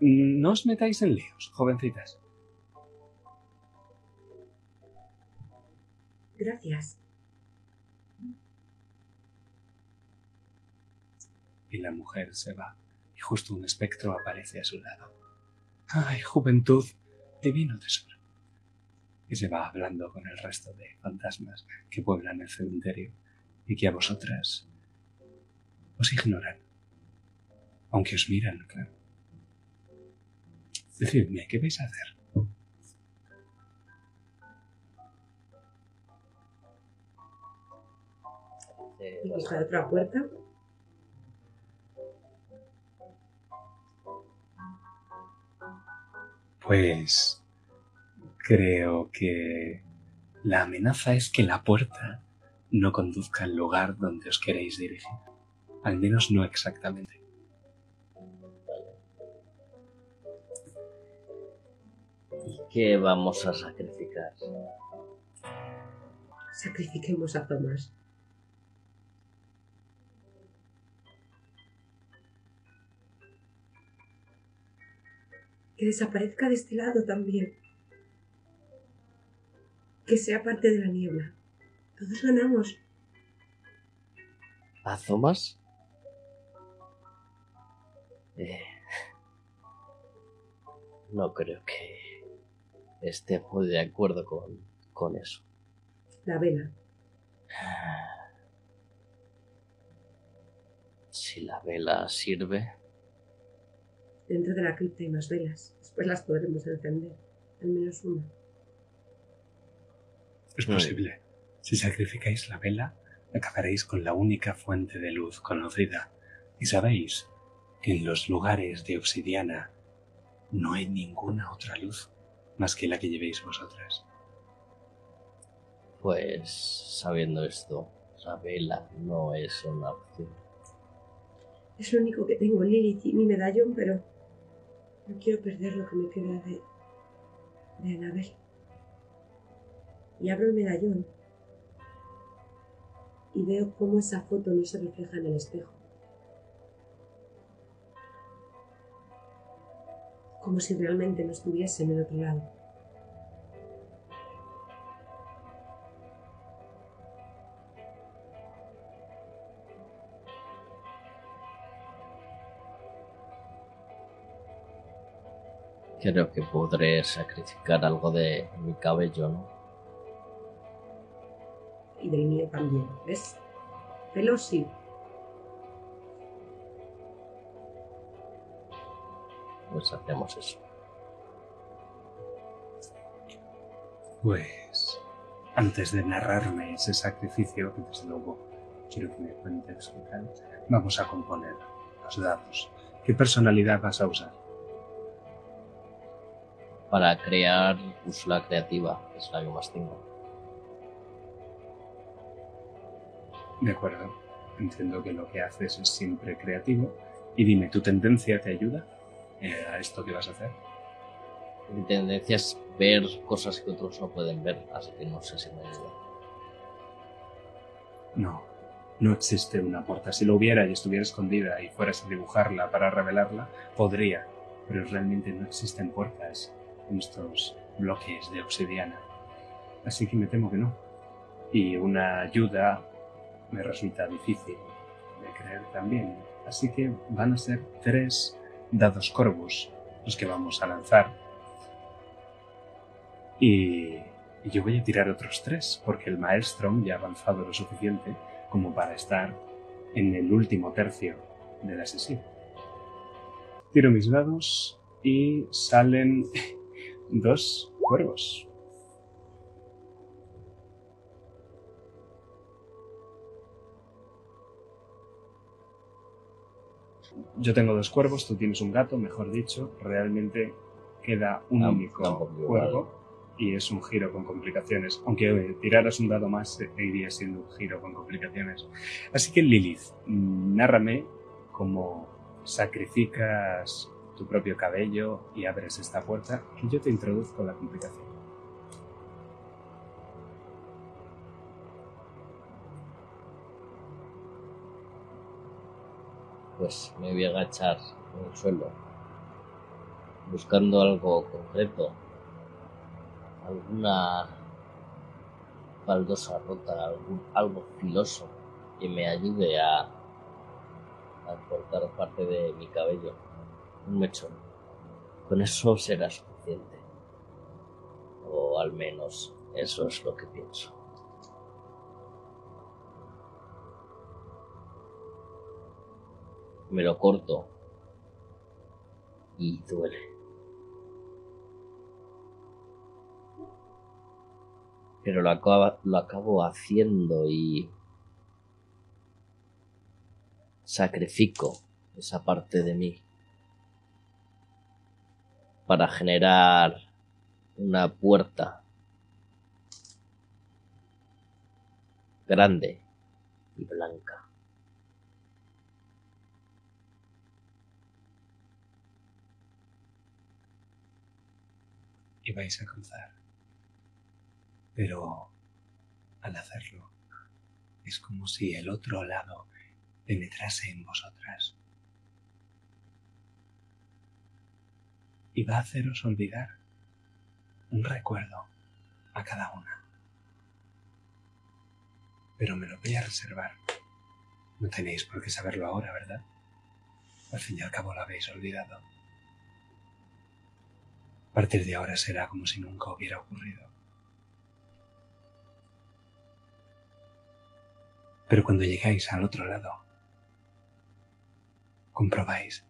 No os metáis en líos, jovencitas. Gracias. Y la mujer se va, y justo un espectro aparece a su lado. ¡Ay, juventud! Divino tesoro. Y se va hablando con el resto de fantasmas que pueblan el cementerio y que a vosotras os ignoran. Aunque os miran, claro. Decidme, ¿qué vais a hacer? Eh, buscar otra puerta. Pues creo que la amenaza es que la puerta no conduzca al lugar donde os queréis dirigir. Al menos no exactamente. Qué vamos a sacrificar? Sacrifiquemos a Tomás. Que desaparezca de este lado también. Que sea parte de la niebla. Todos ganamos. ¿A Thomas? Eh, no creo que esté muy de acuerdo con, con eso. La vela. Si la vela sirve, Dentro de la cripta hay más velas. Después las podremos encender. Al menos una. Es posible. Si sacrificáis la vela, acabaréis con la única fuente de luz conocida. Y sabéis que en los lugares de obsidiana no hay ninguna otra luz más que la que llevéis vosotras. pues sabiendo esto, la vela no es una opción. Es lo único que tengo, Lilith, y mi medallón, pero no quiero perder lo que me queda de, de Anabel. Y abro el medallón y veo cómo esa foto no se refleja en el espejo. Como si realmente no estuviese en el otro lado. Creo que podré sacrificar algo de mi cabello, ¿no? Y del mío también, ¿ves? Pelo sí, Pues hacemos eso. Pues, antes de narrarme ese sacrificio, que desde luego quiero que me cuentes vamos a componer los dados. ¿Qué personalidad vas a usar? Para crear uso la creativa, es la que más tengo. De acuerdo. Entiendo que lo que haces es siempre creativo. Y dime, ¿tu tendencia te ayuda eh, a esto que vas a hacer? Mi tendencia es ver cosas que otros no pueden ver, así que no sé si me ayuda. No, no existe una puerta. Si lo hubiera y estuviera escondida y fueras a dibujarla para revelarla, podría. Pero realmente no existen puertas en estos bloques de obsidiana. Así que me temo que no. Y una ayuda me resulta difícil de creer también. Así que van a ser tres dados Corvus los que vamos a lanzar. Y, yo voy a tirar otros tres, porque el Maelstrom ya ha avanzado lo suficiente como para estar en el último tercio de la sesión. Tiro mis dados y salen [LAUGHS] dos cuervos. Yo tengo dos cuervos, tú tienes un gato, mejor dicho. Realmente queda un único cuervo y es un giro con complicaciones. Aunque tiraras un dado más, eh, iría siendo un giro con complicaciones. Así que Lilith, mm, nárrame cómo sacrificas tu propio cabello y abres esta puerta que yo te introduzco la complicación. Pues me voy a agachar en el suelo, buscando algo concreto, alguna baldosa rota, algún, algo filoso que me ayude a, a cortar parte de mi cabello, un mechón. Con eso será suficiente. O al menos eso es lo que pienso. Me lo corto y duele. Pero lo, lo acabo haciendo y sacrifico esa parte de mí para generar una puerta grande y blanca. Y vais a cruzar. Pero al hacerlo, es como si el otro lado penetrase en vosotras. Y va a haceros olvidar un recuerdo a cada una. Pero me lo voy a reservar. No tenéis por qué saberlo ahora, ¿verdad? Al fin y al cabo lo habéis olvidado. A partir de ahora será como si nunca hubiera ocurrido. Pero cuando llegáis al otro lado, comprobáis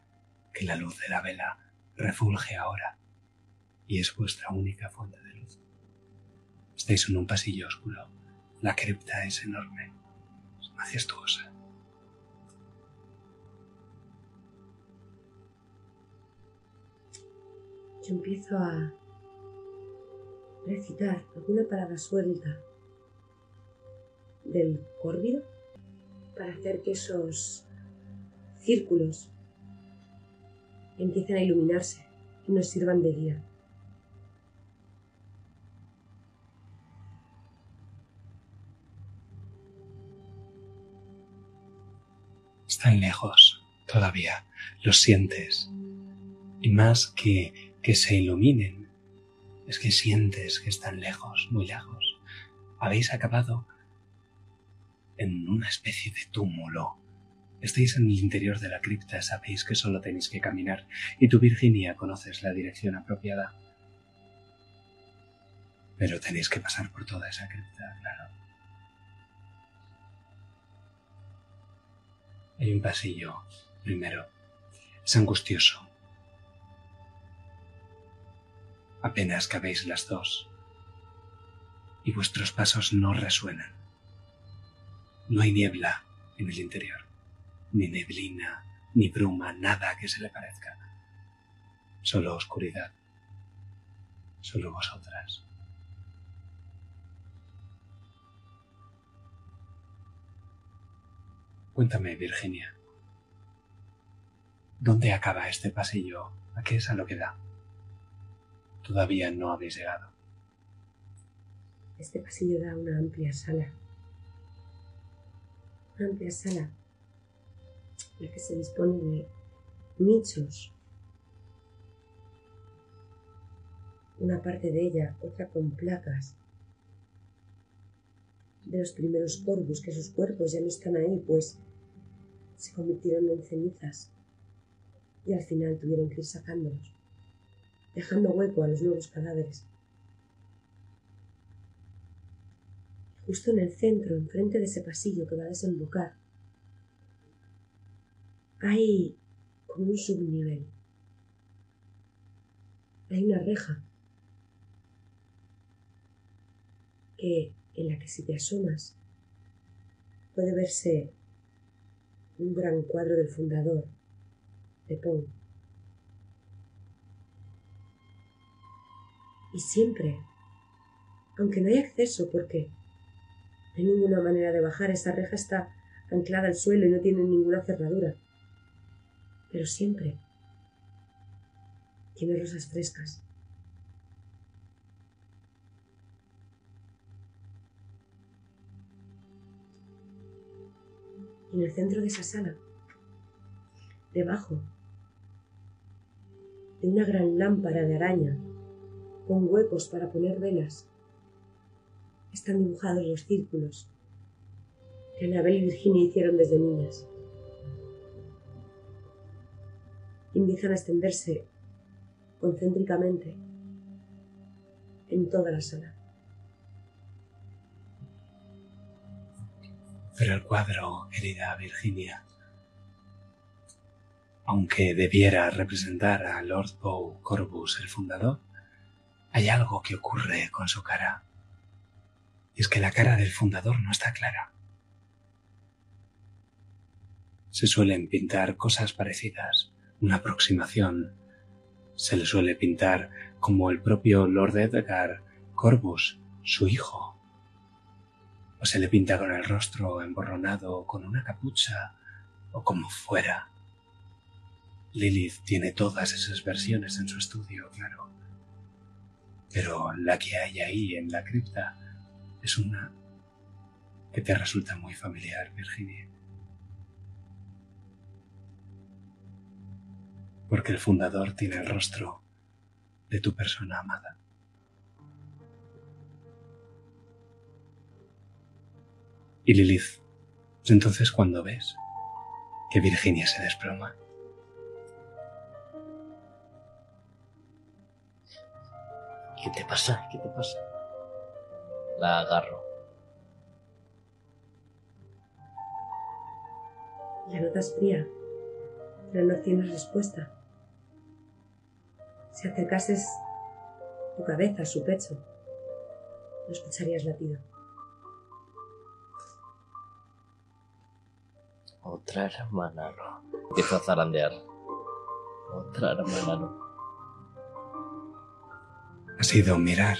que la luz de la vela refulge ahora y es vuestra única fuente de luz. Estáis en un pasillo oscuro. La cripta es enorme, es majestuosa. Yo empiezo a recitar alguna palabra suelta del córvido para hacer que esos círculos empiecen a iluminarse y nos sirvan de guía. Están lejos todavía, los sientes. Y más que que se iluminen, es que sientes que están lejos, muy lejos. Habéis acabado en una especie de túmulo. Estáis en el interior de la cripta, sabéis que solo tenéis que caminar y tú, Virginia, conoces la dirección apropiada. Pero tenéis que pasar por toda esa cripta, claro. Hay un pasillo, primero. Es angustioso. Apenas cabéis las dos. Y vuestros pasos no resuenan. No hay niebla en el interior. Ni neblina, ni bruma, nada que se le parezca. Solo oscuridad. Solo vosotras. Cuéntame, Virginia. ¿Dónde acaba este pasillo? ¿A qué es a lo que da? Todavía no habéis llegado. Este pasillo da una amplia sala. Una amplia sala en la que se dispone de nichos. Una parte de ella, otra con placas. de los primeros corvus, que sus cuerpos ya no están ahí, pues se convirtieron en cenizas y al final tuvieron que ir sacándolos, dejando hueco a los nuevos cadáveres. Justo en el centro, enfrente de ese pasillo que va a desembocar, hay como un subnivel. Hay una reja que en la que si te asomas puede verse un gran cuadro del fundador de Poe. Y siempre, aunque no hay acceso porque no hay ninguna manera de bajar, esa reja está anclada al suelo y no tiene ninguna cerradura. Pero siempre tiene rosas frescas. en el centro de esa sala, debajo de una gran lámpara de araña con huecos para poner velas, están dibujados los círculos que Anabel y Virginia hicieron desde niñas. empiezan a extenderse concéntricamente en toda la sala. Pero el cuadro, querida Virginia, aunque debiera representar a Lord Poe Corbus, el fundador, hay algo que ocurre con su cara. Y es que la cara del fundador no está clara. Se suelen pintar cosas parecidas, una aproximación. Se le suele pintar como el propio Lord Edgar Corbus, su hijo, o se le pinta con el rostro emborronado, con una capucha, o como fuera. Lilith tiene todas esas versiones en su estudio, claro. Pero la que hay ahí en la cripta es una que te resulta muy familiar, Virginia. Porque el fundador tiene el rostro de tu persona amada. Y Lilith, entonces cuando ves que Virginia se desploma. ¿Qué te pasa? ¿Qué te pasa? La agarro. La notas fría, pero no tienes respuesta. Si acercases tu cabeza a su pecho, no escucharías latido. Otra hermana no. Empiezo a zarandear. Otra hermana no. Ha sido mirar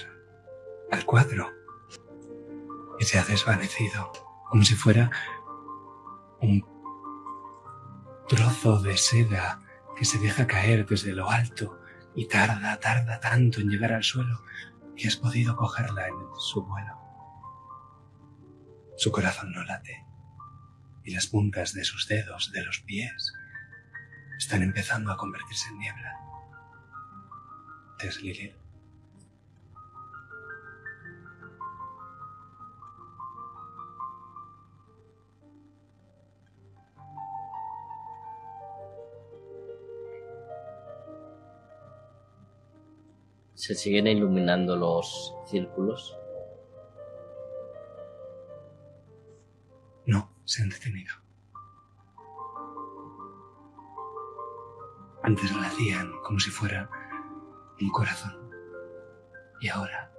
al cuadro y se ha desvanecido como si fuera un trozo de seda que se deja caer desde lo alto y tarda, tarda tanto en llegar al suelo que has podido cogerla en su vuelo. Su corazón no late y las puntas de sus dedos de los pies están empezando a convertirse en niebla. Lilith. Se siguen iluminando los círculos. se han detenido. Antes lo hacían como si fuera un corazón. Y ahora,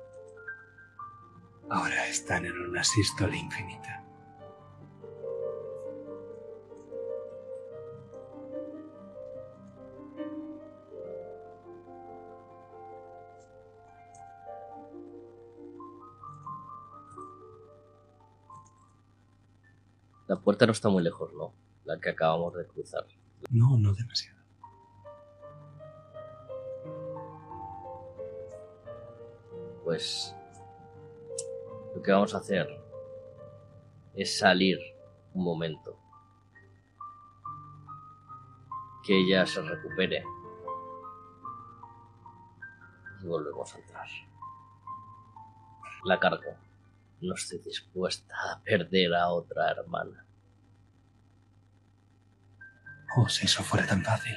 ahora están en una sístole infinita. Puerta no está muy lejos, ¿no? La que acabamos de cruzar. No, no demasiado. Pues lo que vamos a hacer es salir un momento. Que ella se recupere. Y volvemos a entrar. La cargo. no estoy dispuesta a perder a otra hermana. Oh, si eso fuera tan fácil.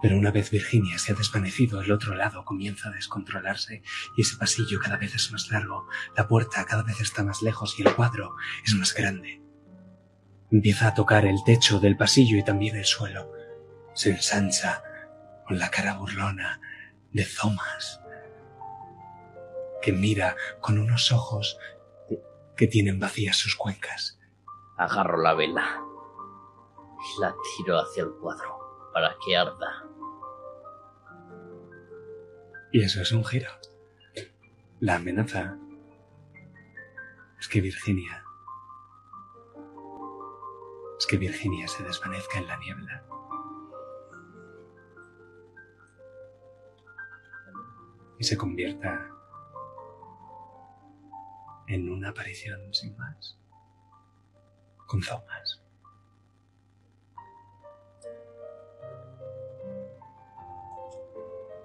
Pero una vez Virginia se ha desvanecido, el otro lado comienza a descontrolarse y ese pasillo cada vez es más largo, la puerta cada vez está más lejos y el cuadro es más grande. Empieza a tocar el techo del pasillo y también el suelo. Se ensancha con la cara burlona de Thomas, que mira con unos ojos que tienen vacías sus cuencas. Agarro la vela la tiro hacia el cuadro para que arda. Y eso es un giro. La amenaza es que Virginia... Es que Virginia se desvanezca en la niebla. Y se convierta en una aparición sin más. Con Thomas.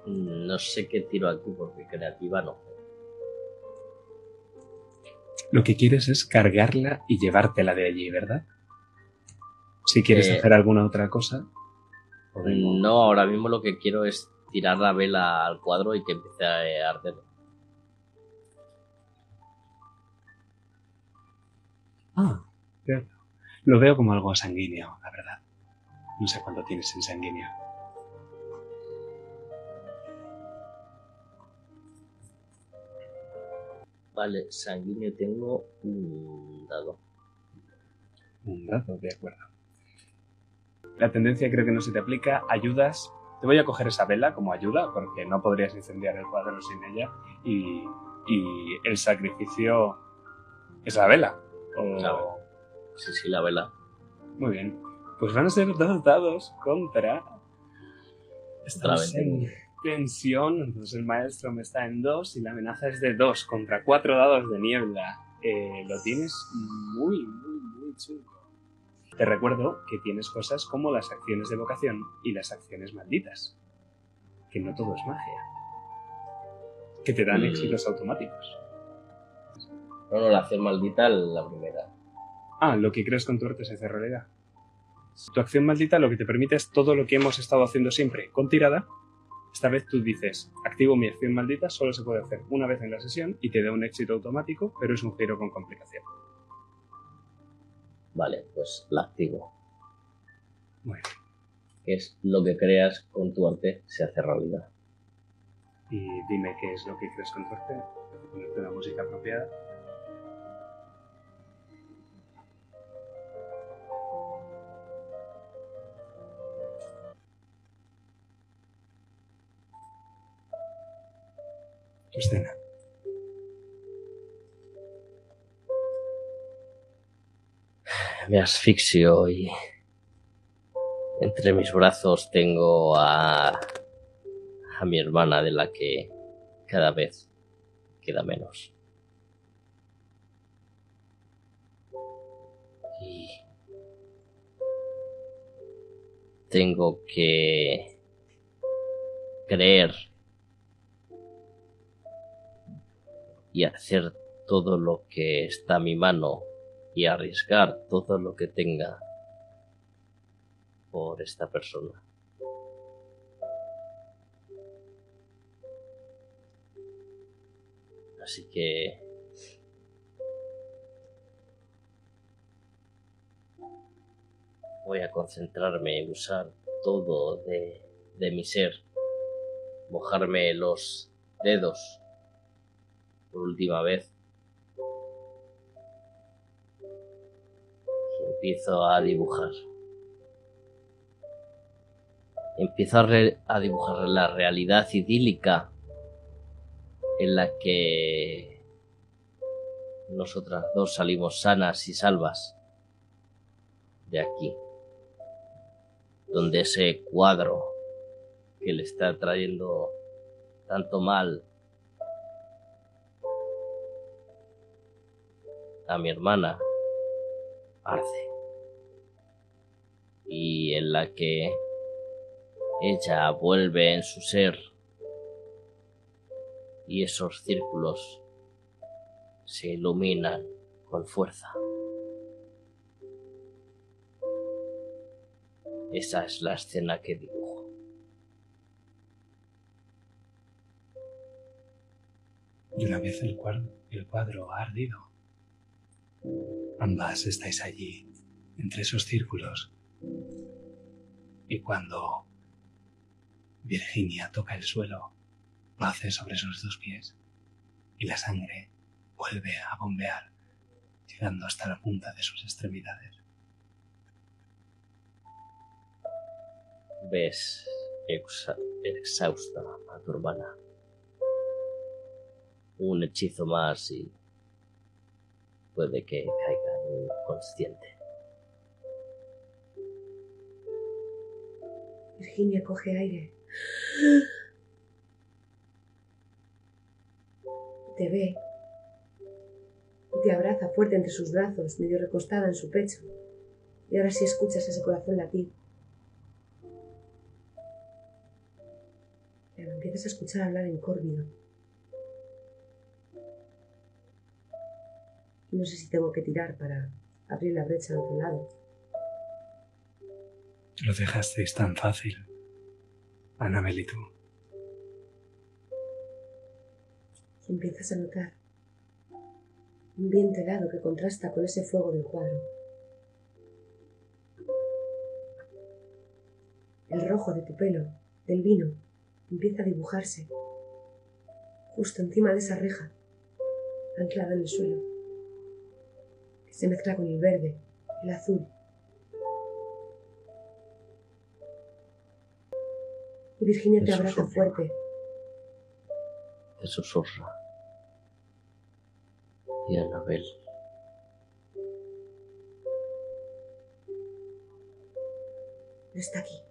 No sé qué tiro aquí porque creativa no. Lo que quieres es cargarla y llevártela de allí, ¿verdad? Si quieres Eh, hacer alguna otra cosa. podemos- No, ahora mismo lo que quiero es tirar la vela al cuadro y que empiece a arder. Ah. Lo veo como algo sanguíneo, la verdad. No sé cuánto tienes en sanguíneo. Vale, sanguíneo tengo un dado. Un brazo, de acuerdo. La tendencia creo que no se te aplica. Ayudas. Te voy a coger esa vela como ayuda, porque no podrías incendiar el cuadro sin ella. Y, y el sacrificio es la vela. O- Claro. Sí, sí, la vela. Muy bien. Pues van a ser dos dados contra. Otra vez. en tensión, entonces el maestro me está en dos y la amenaza es de dos contra cuatro dados de niebla. Eh, lo tienes muy, muy, muy chungo. Te recuerdo que tienes cosas como las acciones de vocación y las acciones malditas. Que no todo es magia. Que te dan Mm. éxitos automáticos. No, no, la acción maldita la primera. Ah, lo que crees con tu arte se realidad. Tu acción maldita lo que te permite es todo lo que hemos estado haciendo siempre con tirada. Esta vez tú dices, activo mi acción maldita, solo se puede hacer una vez en la sesión y te da un éxito automático, pero es un giro con complicación. Vale, pues la activo. Bueno, es lo que creas con tu arte se hace realidad. y dime qué es lo que crees con tu arte. Ponerte una música apropiada. Me asfixio y entre mis brazos tengo a, a mi hermana de la que cada vez queda menos. Y tengo que creer y hacer todo lo que está a mi mano y arriesgar todo lo que tenga por esta persona. Así que voy a concentrarme en usar todo de, de mi ser, mojarme los dedos por última vez empiezo a dibujar. Empiezo a dibujar la realidad idílica en la que nosotras dos salimos sanas y salvas de aquí. Donde ese cuadro que le está trayendo tanto mal a mi hermana arde. Y en la que ella vuelve en su ser y esos círculos se iluminan con fuerza. Esa es la escena que dibujo. Y una vez el cuadro, el cuadro ha ardido, ambas estáis allí, entre esos círculos. Y cuando Virginia toca el suelo, lo sobre sus dos pies y la sangre vuelve a bombear, llegando hasta la punta de sus extremidades. Ves exhausta a tu hermana. Un hechizo más y puede que caiga inconsciente. Virginia coge aire. Te ve te abraza fuerte entre sus brazos, medio recostada en su pecho. Y ahora sí escuchas ese corazón latir. Ahora empiezas a escuchar hablar en córvido. No sé si tengo que tirar para abrir la brecha al otro lado. Lo dejasteis tan fácil, Annabel y tú. Y empiezas a notar un viento helado que contrasta con ese fuego del cuadro. El rojo de tu pelo, del vino, empieza a dibujarse justo encima de esa reja, anclada en el suelo, se mezcla con el verde, el azul. Y Virginia te abraza fuerte. Te susurra. Y Anabel No está aquí.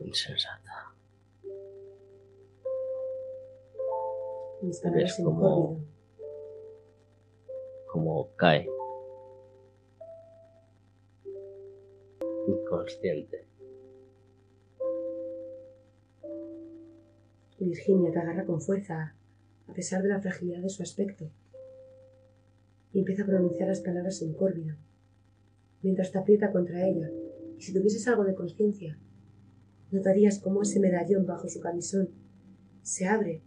insensata. Mis Ves córvido. como cae. Inconsciente. Virginia te agarra con fuerza, a pesar de la fragilidad de su aspecto. Y empieza a pronunciar las palabras en córvido, mientras te aprieta contra ella. Y si tuvieses algo de conciencia, notarías cómo ese medallón bajo su camisón se abre,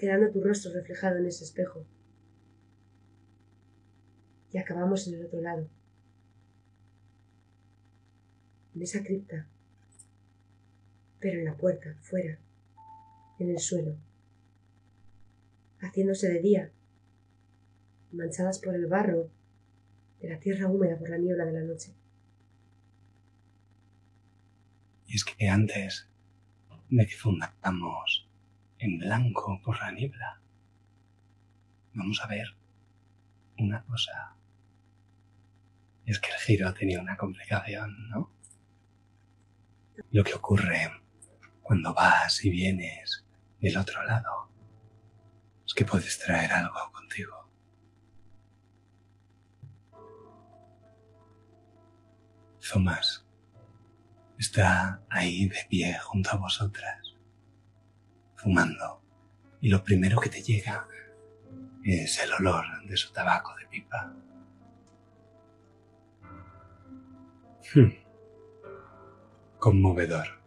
quedando tu rostro reflejado en ese espejo. Y acabamos en el otro lado. En esa cripta, pero en la puerta, fuera, en el suelo, haciéndose de día, manchadas por el barro de la tierra húmeda por la niebla de la noche. Y es que antes de que fundamos en blanco por la niebla, vamos a ver una cosa. Es que el giro tenido una complicación, ¿no? Lo que ocurre cuando vas y vienes del otro lado es que puedes traer algo contigo. Thomas está ahí de pie junto a vosotras, fumando, y lo primero que te llega es el olor de su tabaco de pipa. Hmm. Conmovedor.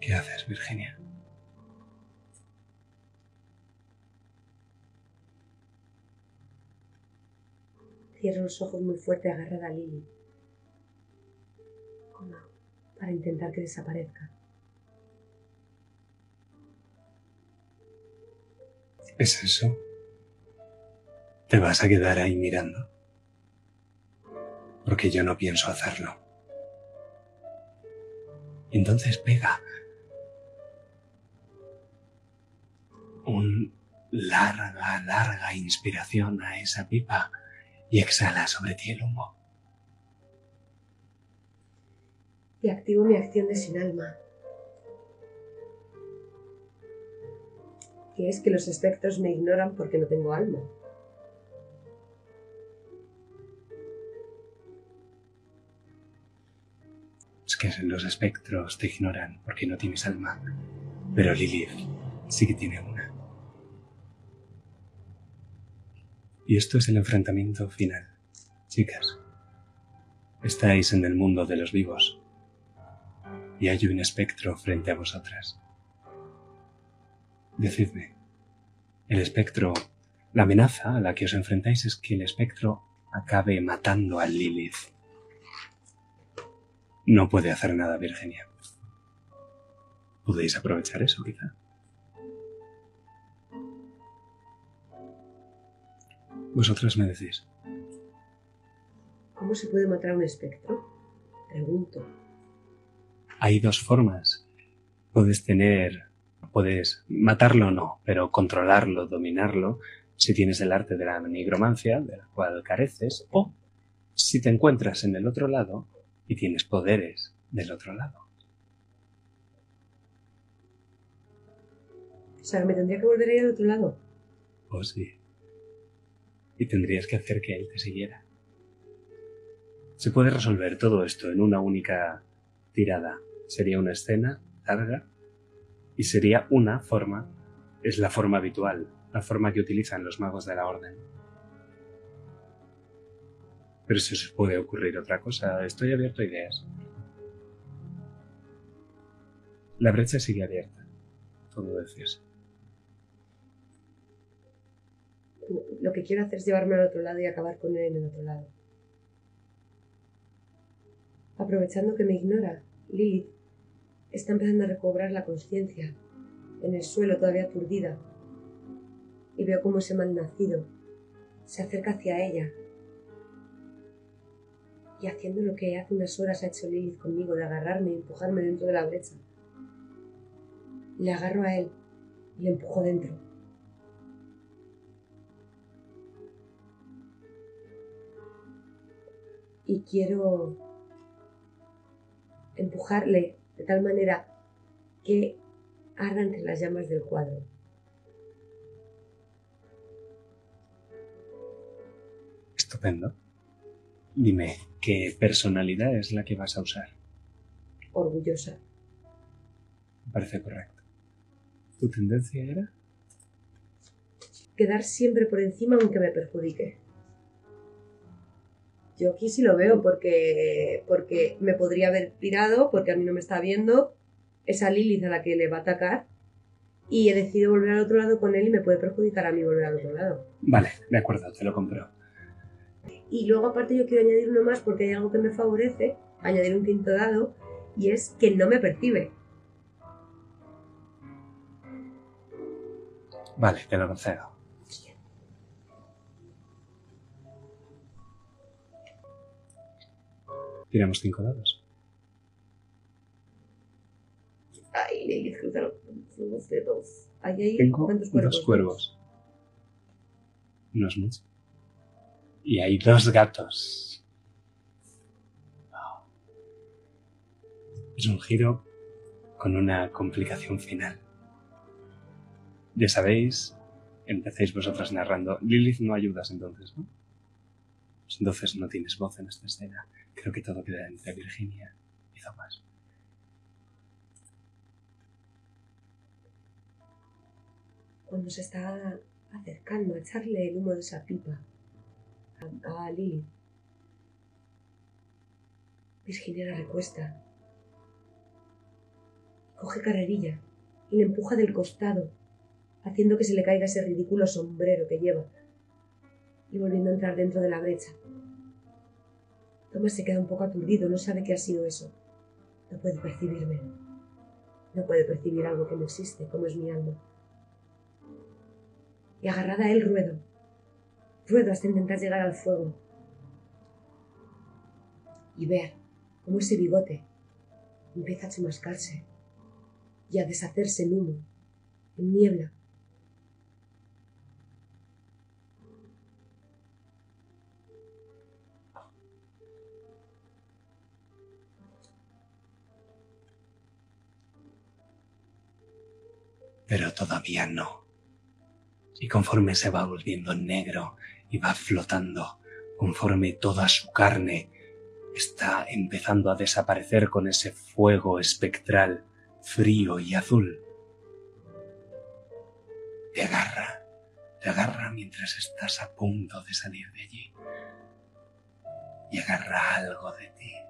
¿Qué haces, Virginia? Cierra los ojos muy fuerte agarrada a Lily, como para intentar que desaparezca. ¿Es eso? ¿Te vas a quedar ahí mirando? Porque yo no pienso hacerlo. Entonces pega un larga, larga inspiración a esa pipa y exhala sobre ti el humo. Y activo mi acción de sin alma. que es que los espectros me ignoran porque no tengo alma. Es que los espectros te ignoran porque no tienes alma. Pero Lilith sí que tiene una. Y esto es el enfrentamiento final. Chicas, estáis en el mundo de los vivos y hay un espectro frente a vosotras. Decidme, el espectro, la amenaza a la que os enfrentáis es que el espectro acabe matando a Lilith. No puede hacer nada Virginia. Podéis aprovechar eso, quizá. Vosotras me decís. ¿Cómo se puede matar a un espectro? Pregunto. Hay dos formas. Puedes tener, puedes matarlo o no, pero controlarlo, dominarlo, si tienes el arte de la nigromancia, de la cual careces, o si te encuentras en el otro lado y tienes poderes del otro lado. O sea, me tendría que volver a ir al otro lado. Oh, sí. Y tendrías que hacer que él te siguiera. Se puede resolver todo esto en una única tirada. Sería una escena larga y sería una forma, es la forma habitual, la forma que utilizan los magos de la orden. Pero si os puede ocurrir otra cosa, estoy abierto a ideas. La brecha sigue abierta, todo decirse. Lo que quiero hacer es llevarme al otro lado y acabar con él en el otro lado. Aprovechando que me ignora, Lilith está empezando a recobrar la conciencia, en el suelo todavía aturdida, y veo cómo ese malnacido se acerca hacia ella y haciendo lo que hace unas horas ha hecho Lilith conmigo, de agarrarme y empujarme dentro de la brecha. Le agarro a él y le empujo dentro. Y quiero empujarle de tal manera que arda entre las llamas del cuadro. Estupendo. Dime, ¿qué personalidad es la que vas a usar? Orgullosa. Me parece correcto. ¿Tu tendencia era? Quedar siempre por encima aunque me perjudique. Yo aquí sí lo veo porque, porque me podría haber pirado, porque a mí no me está viendo, esa Lilith a la que le va a atacar, y he decidido volver al otro lado con él y me puede perjudicar a mí volver al otro lado. Vale, de acuerdo, te lo compro. Y luego aparte yo quiero añadir uno más porque hay algo que me favorece, añadir un quinto dado, y es que no me percibe. Vale, te lo concedo. Tiramos cinco dados. Ay, Lilith, cruza los dedos. Ahí hay Tengo ¿cuántos cuervos? dos cuervos. No es mucho. Y hay dos gatos. Es un giro con una complicación final. Ya sabéis, empecéis vosotras narrando. Lilith no ayudas entonces, ¿no? Pues entonces no tienes voz en esta escena. Creo que todo queda entre Virginia y Thomas. Cuando se está acercando a echarle el humo de esa pipa a, a Lilith, Virginia la recuesta. Coge carrerilla y le empuja del costado, haciendo que se le caiga ese ridículo sombrero que lleva y volviendo a entrar dentro de la brecha. Thomas se queda un poco aturdido, no sabe qué ha sido eso. No puede percibirme. No puede percibir algo que no existe, como es mi alma. Y agarrada a él ruedo. Ruedo hasta intentar llegar al fuego. Y ver cómo ese bigote empieza a chumascarse y a deshacerse en humo, en niebla. Pero todavía no. Y conforme se va volviendo negro y va flotando, conforme toda su carne está empezando a desaparecer con ese fuego espectral, frío y azul, te agarra, te agarra mientras estás a punto de salir de allí y agarra algo de ti.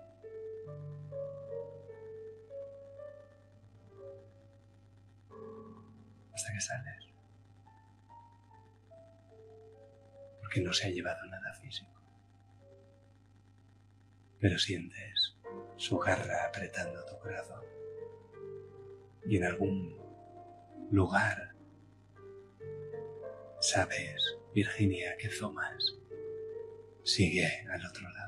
Hasta que sales. Porque no se ha llevado nada físico. Pero sientes su garra apretando tu corazón. Y en algún lugar sabes, Virginia, que Thomas sigue al otro lado.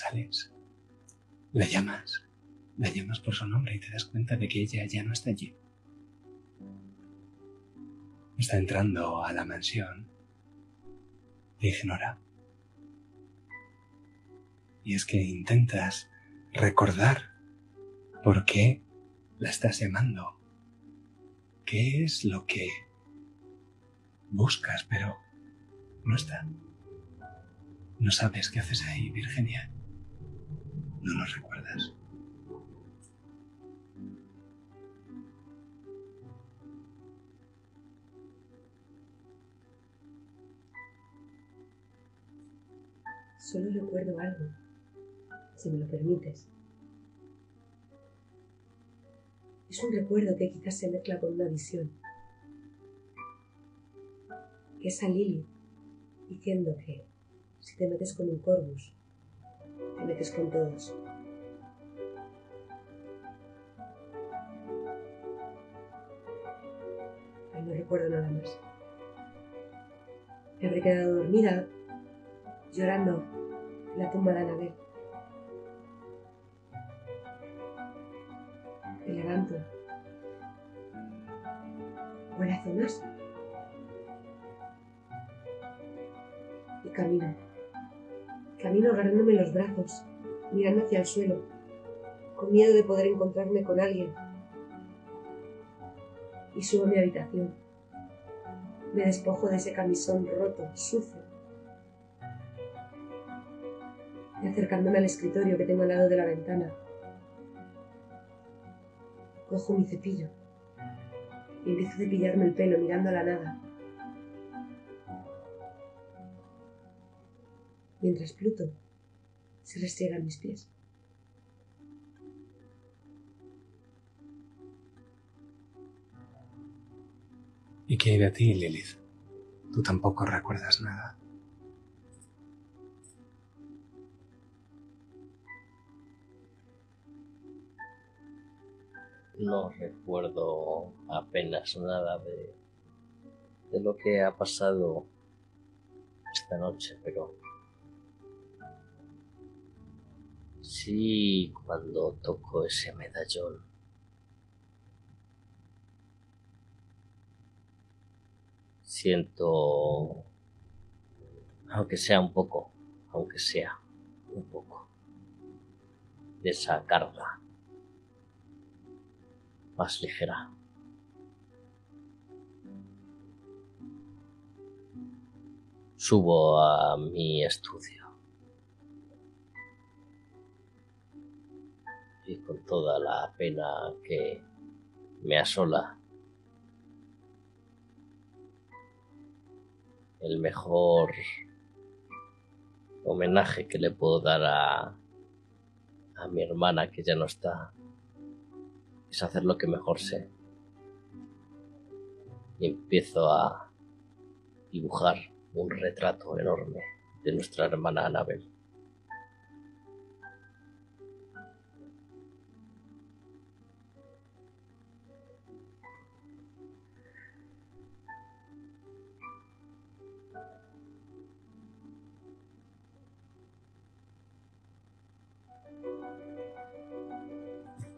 Sales, la llamas, la llamas por su nombre y te das cuenta de que ella ya no está allí. Está entrando a la mansión. Te ignora. Y es que intentas recordar por qué la estás llamando. ¿Qué es lo que buscas, pero no está? No sabes qué haces ahí, Virginia. No lo recuerdas. Solo recuerdo algo, si me lo permites. Es un recuerdo que quizás se mezcla con una visión. Es a Lily diciendo que si te metes con un Corvus, te metes con todos. Ay, no recuerdo nada más. Me habré quedado dormida, llorando en la tumba de Anabel. Me levanto. Huele a. Y camino. Camino agarrándome los brazos, mirando hacia el suelo, con miedo de poder encontrarme con alguien. Y subo a mi habitación. Me despojo de ese camisón roto, sucio. Y acercándome al escritorio que tengo al lado de la ventana, cojo mi cepillo y empiezo a cepillarme el pelo mirando a la nada. Mientras Pluto se restriega en mis pies. ¿Y qué hay de ti, Lilith? Tú tampoco recuerdas nada. No recuerdo apenas nada de, de lo que ha pasado esta noche, pero sí cuando toco ese medallón. Siento, aunque sea un poco, aunque sea un poco, de esa carga más ligera. Subo a mi estudio. Y con toda la pena que me asola. El mejor homenaje que le puedo dar a, a mi hermana que ya no está es hacer lo que mejor sé. Y empiezo a dibujar un retrato enorme de nuestra hermana Anabel.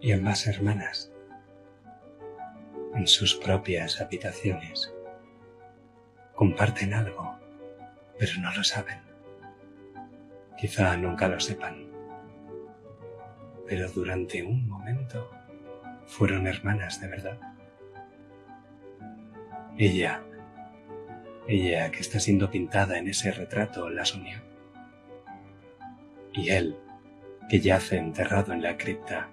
Y ambas hermanas en sus propias habitaciones comparten algo, pero no lo saben. Quizá nunca lo sepan. Pero durante un momento fueron hermanas de verdad. Ella, ella que está siendo pintada en ese retrato, las unió. Y él, que yace enterrado en la cripta,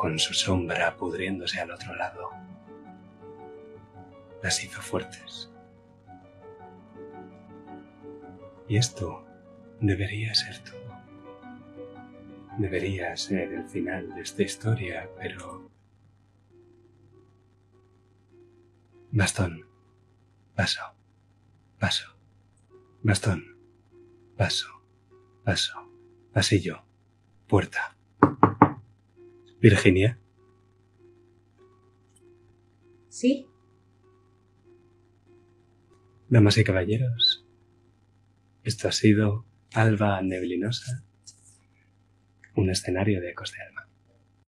con su sombra pudriéndose al otro lado, las hizo fuertes. Y esto debería ser todo. Debería ser el final de esta historia, pero... Bastón, paso, paso, bastón, paso, paso, pasillo, puerta. Virginia. ¿Sí? Damas y caballeros, esto ha sido Alba Neblinosa, un escenario de Ecos de Alma.